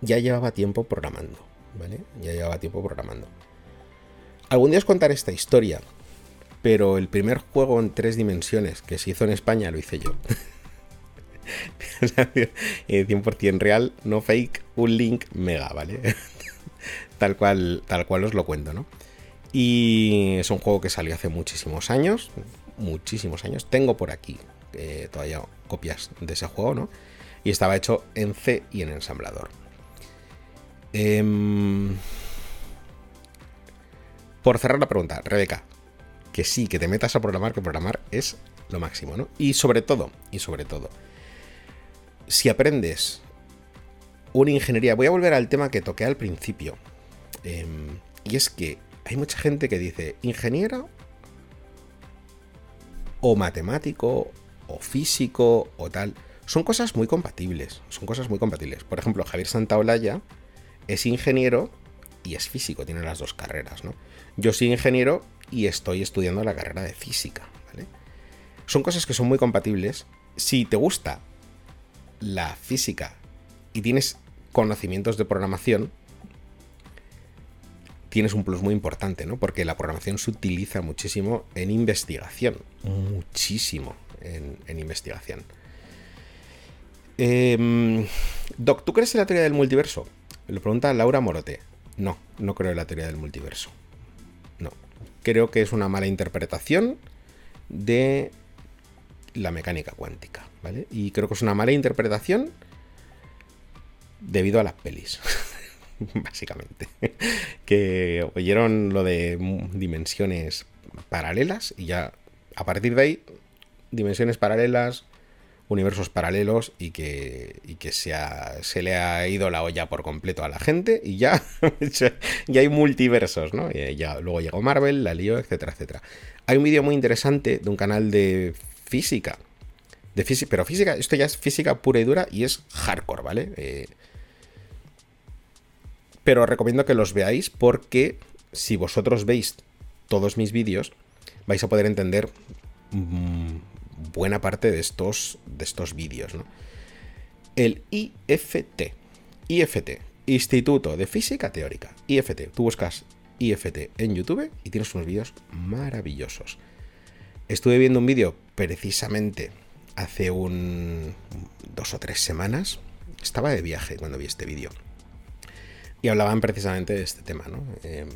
Ya llevaba tiempo programando, ¿vale? Ya llevaba tiempo programando. Algún día os contaré esta historia, pero el primer juego en tres dimensiones que se hizo en España lo hice yo. O sea, eh, 100% real, no fake, un link mega, ¿vale? tal, cual, tal cual os lo cuento, ¿no? Y es un juego que salió hace muchísimos años, muchísimos años. Tengo por aquí, eh, todavía copias de ese juego, ¿no? Y estaba hecho en C y en ensamblador. Em, por cerrar la pregunta, Rebeca, que sí, que te metas a programar, que programar es lo máximo, ¿no? Y sobre todo, y sobre todo, si aprendes una ingeniería, voy a volver al tema que toqué al principio, em, y es que hay mucha gente que dice ingeniero o matemático o físico o tal. Son cosas muy compatibles, son cosas muy compatibles. Por ejemplo, Javier Santaolalla es ingeniero y es físico, tiene las dos carreras, ¿no? Yo soy ingeniero y estoy estudiando la carrera de física, ¿vale? Son cosas que son muy compatibles. Si te gusta la física y tienes conocimientos de programación, tienes un plus muy importante, ¿no? Porque la programación se utiliza muchísimo en investigación. Muchísimo en, investigación. Em, Doc, ¿tú crees en la teoría del multiverso? Le pregunta Laura Morote. No, no creo en la teoría del multiverso. Creo que es una mala interpretación de la mecánica cuántica, ¿vale? Y creo que es una mala interpretación debido a las pelis. básicamente. que oyeron lo de dimensiones paralelas y ya a partir de ahí, dimensiones paralelas, universos paralelos y que, y que se, se le ha ido la olla por completo a la gente y ya, ya hay multiversos, ¿no? Y ya, luego llegó Marvel, la lío, etcétera, etcétera. Hay un vídeo muy interesante de un canal de física. De física, pero física, esto ya es física pura y dura y es hardcore, ¿vale? Eh, pero recomiendo que los veáis porque si vosotros veis todos mis vídeos, vais a poder entender mm, buena parte de estos, de estos vídeos. El IFT, IFT, Instituto de Física Teórica, IFT, tú buscas IFT en YouTube y tienes unos vídeos maravillosos. Estuve viendo un vídeo precisamente hace un dos o tres semanas. Estaba de viaje cuando vi este vídeo y hablaban precisamente de este tema, ¿no? Eh,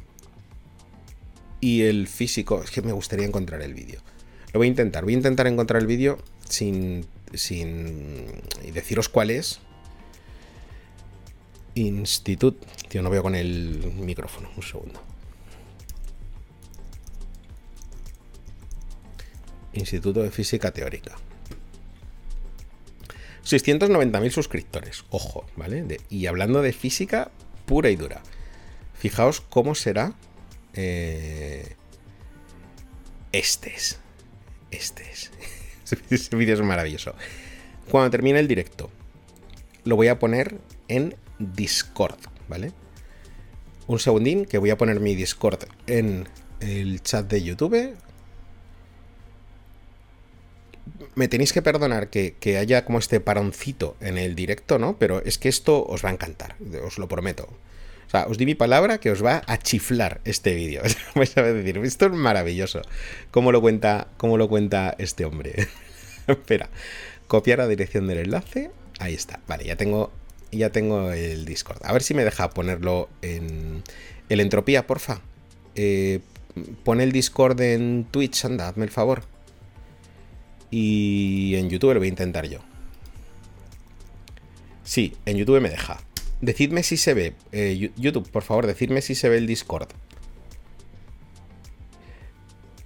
y el físico, es que me gustaría encontrar el vídeo. Lo voy a intentar, voy a intentar encontrar el vídeo sin, sin y deciros cuál es. Institut, tío, no veo con el micrófono, un segundo. Instituto de Física Teórica. 690.000 suscriptores, ojo, ¿vale? y hablando de física, pura y dura. Fijaos cómo será eh, este es. Este es. Ese vídeo es maravilloso. Cuando termine el directo, lo voy a poner en Discord, ¿vale? Un segundín, que voy a poner mi Discord en el chat de YouTube me tenéis que perdonar que, haya como este paroncito en el directo, ¿no? Pero es que esto os va a encantar, os lo prometo. Os di mi palabra que os va a chiflar este vídeo. Vais esto es maravilloso. ¿Cómo lo cuenta, cómo lo cuenta este hombre? Espera, copiar la dirección del enlace. Ahí está. Vale, ya tengo, ya tengo el Discord. A ver si me deja ponerlo en el entropía, porfa. Eh, pon el Discord en Twitch, anda, el favor. Y en YouTube lo voy a intentar yo. Sí, en YouTube me deja. Decidme si se ve. Eh, YouTube, por favor, decidme si se ve el Discord.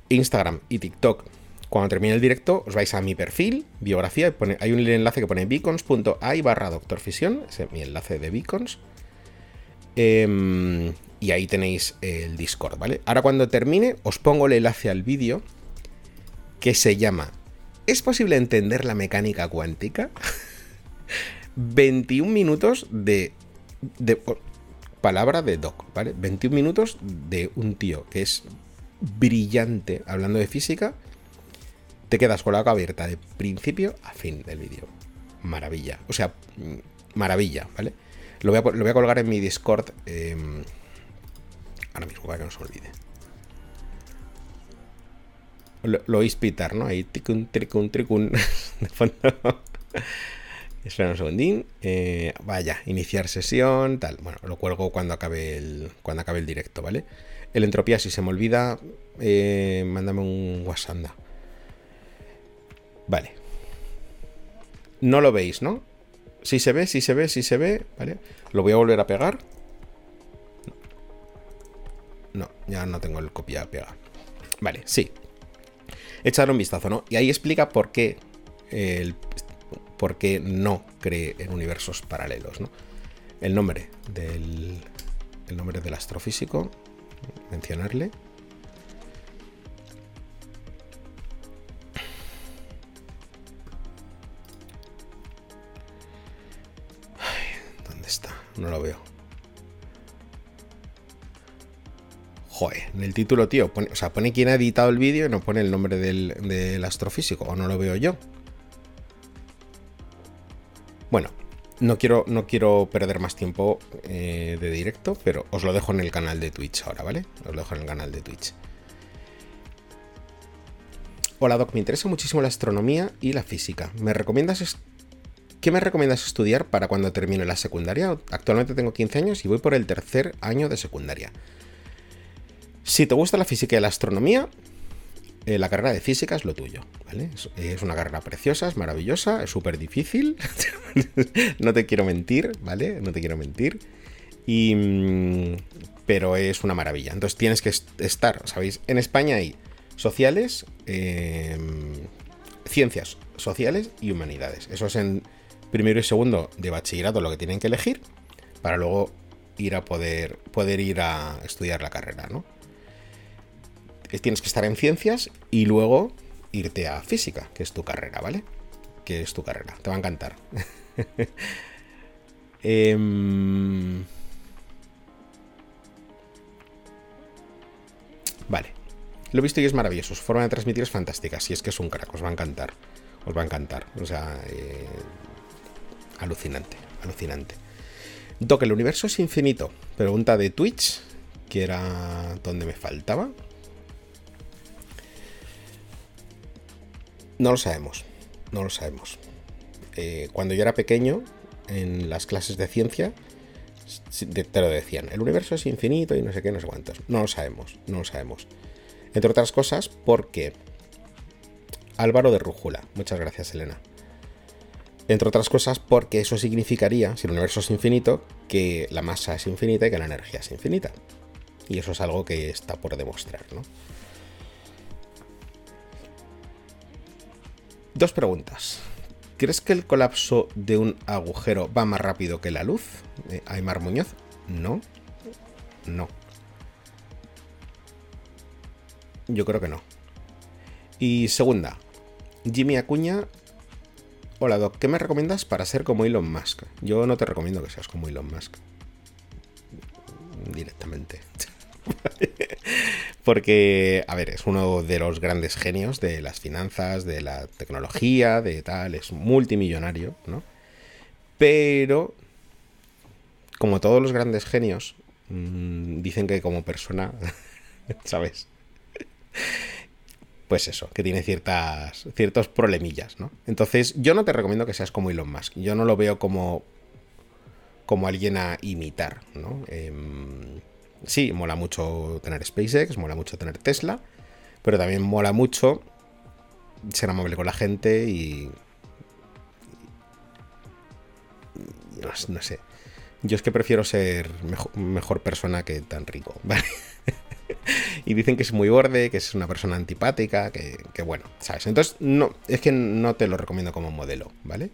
Instagram y TikTok. Cuando termine el directo, os vais a mi perfil, biografía, hay un enlace que pone beacons.ai barra doctorfisión, ese es mi enlace de beacons. Em, y ahí tenéis el Discord, ¿vale? Ahora cuando termine, os pongo el enlace al vídeo que se llama ¿Es posible entender la mecánica cuántica? 21 minutos de, palabra de Doc, ¿vale? 21 minutos de un tío que es brillante hablando de física. Te quedas con la boca abierta de principio a fin del vídeo. Maravilla. O sea, maravilla, ¿vale? Lo voy a, lo voy a colgar en mi Discord. Em, ahora mismo, para que no se olvide lo, oís pitar, ¿no? Ahí ticun, tricun, tricun. de fondo. Espera un segundín. Eh, vaya, iniciar sesión, tal. Bueno, lo cuelgo cuando acabe el, cuando acabe el directo, ¿vale? El entropía, si se me olvida, eh, mándame un WhatsApp. Vale. No lo veis, ¿no? Sí se ve, sí se ve, sí se ve, ¿vale? Lo voy a volver a pegar. No, ya no tengo el copia pega. Vale, sí. Echar un vistazo, ¿no? Y ahí explica por qué el, por qué no cree en universos paralelos, ¿no? El nombre del el nombre del astrofísico, mencionarle. ¿Dónde está? No lo veo. Joder, en el título, tío, o sea, pone quién ha editado el vídeo y no pone el nombre del, del astrofísico, o no lo veo yo. Bueno, no quiero, no quiero perder más tiempo eh, de directo, pero os lo dejo en el canal de Twitch ahora, ¿vale? Os lo dejo en el canal de Twitch. Hola Doc, me interesa muchísimo la astronomía y la física. ¿Me recomiendas ¿Qué me recomiendas estudiar para cuando termine la secundaria? Actualmente tengo 15 años y voy por el tercer año de secundaria. Si te gusta la física y la astronomía, eh, la carrera de física es lo tuyo, ¿vale? Es, una carrera preciosa, es maravillosa, es súper difícil. no te quiero mentir, ¿vale? No te quiero mentir. Y, mm, pero es una maravilla. Entonces tienes que estar, ¿sabéis? En España hay sociales, eh, ciencias sociales y humanidades. Eso es en primero y segundo de bachillerato lo que tienen que elegir para luego ir a poder, poder ir a estudiar la carrera, ¿no? Tienes que estar en ciencias y luego irte a física, que es tu carrera, ¿vale? Que es tu carrera, te va a encantar. eh... Vale. Lo he visto y es maravilloso. Su forma de transmitir es fantástica. Si es que es un crack, os va a encantar. Os va a encantar. O sea, eh... alucinante, alucinante. Doc, ¿el universo es infinito? Pregunta de Twitch, que era donde me faltaba. No lo sabemos, no lo sabemos. Eh, cuando yo era pequeño, en las clases de ciencia, te lo decían, el universo es infinito y no sé qué, no sé cuántos. No lo sabemos, no lo sabemos. Entre otras cosas, porque Álvaro de Rújula, muchas gracias Elena. Entre otras cosas, porque eso significaría, si el universo es infinito, que la masa es infinita y que la energía es infinita. Y eso es algo que está por demostrar, ¿no? Dos preguntas. ¿Crees que el colapso de un agujero va más rápido que la luz? Eh, Aymar Muñoz. No. No. Yo creo que no. Y segunda. Jimmy Acuña. Hola Doc, ¿qué me recomiendas para ser como Elon Musk? Yo no te recomiendo que seas como Elon Musk. Directamente. Porque, a ver, es uno de los grandes genios de las finanzas, de la tecnología, de tal, es multimillonario, ¿no? Pero, como todos los grandes genios, mmm, dicen que como persona, ¿sabes? Pues eso, que tiene ciertas, ciertos problemillas, ¿no? Entonces, yo no te recomiendo que seas como Elon Musk. Yo no lo veo como, como alguien a imitar, ¿no? Eh, sí, mola mucho tener SpaceX, mola mucho tener Tesla, pero también mola mucho ser amable con la gente y... No, sé. Yo es que prefiero ser mejor, persona que tan rico, ¿vale? y dicen que es muy borde, que es una persona antipática, que, bueno, ¿sabes? Entonces, no, es que no te lo recomiendo como modelo, ¿vale?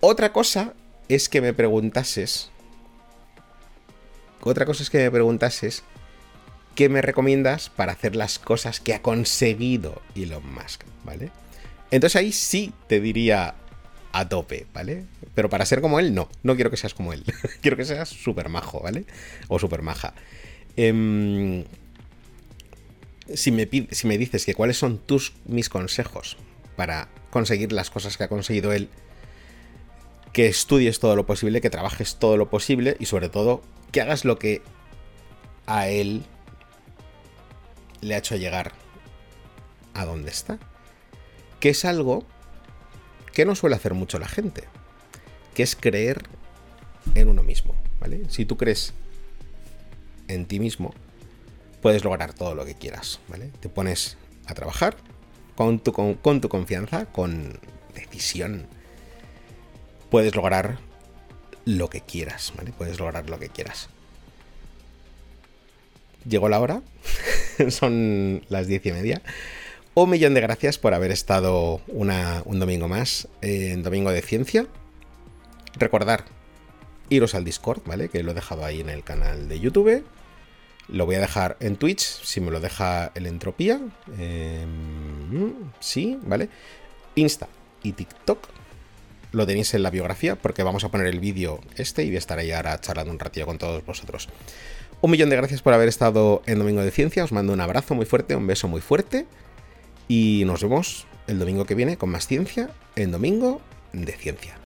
Otra cosa es que me preguntases otra cosa es que me preguntases qué me recomiendas para hacer las cosas que ha conseguido Elon Musk, ¿vale? Entonces ahí sí te diría a tope, ¿vale? Pero para ser como él, no. No quiero que seas como él. quiero que seas súper majo, ¿vale? O súper maja. Eh, si, me, si me dices que cuáles son tus mis consejos para conseguir las cosas que ha conseguido él, que estudies todo lo posible, que trabajes todo lo posible y sobre todo que hagas lo que a él le ha hecho llegar a donde está. Que es algo que no suele hacer mucho la gente. Que es creer en uno mismo. ¿vale? Si tú crees en ti mismo, puedes lograr todo lo que quieras. ¿vale? Te pones a trabajar con tu, con, con tu confianza, con decisión puedes lograr lo que quieras, ¿vale? Puedes lograr lo que quieras. Llegó la hora, son las diez y media. Un millón de gracias por haber estado una, un domingo más en Domingo de Ciencia. Recordar, iros al Discord, ¿vale? Que lo he dejado ahí en el canal de YouTube. Lo voy a dejar en Twitch, si me lo deja el Entropía. Eh, sí, ¿vale? Insta y TikTok. Lo tenéis en la biografía porque vamos a poner el vídeo este y voy a estar ahí ahora charlando un ratillo con todos vosotros. Un millón de gracias por haber estado en Domingo de Ciencia. Os mando un abrazo muy fuerte, un beso muy fuerte. Y nos vemos el domingo que viene con más ciencia en Domingo de Ciencia.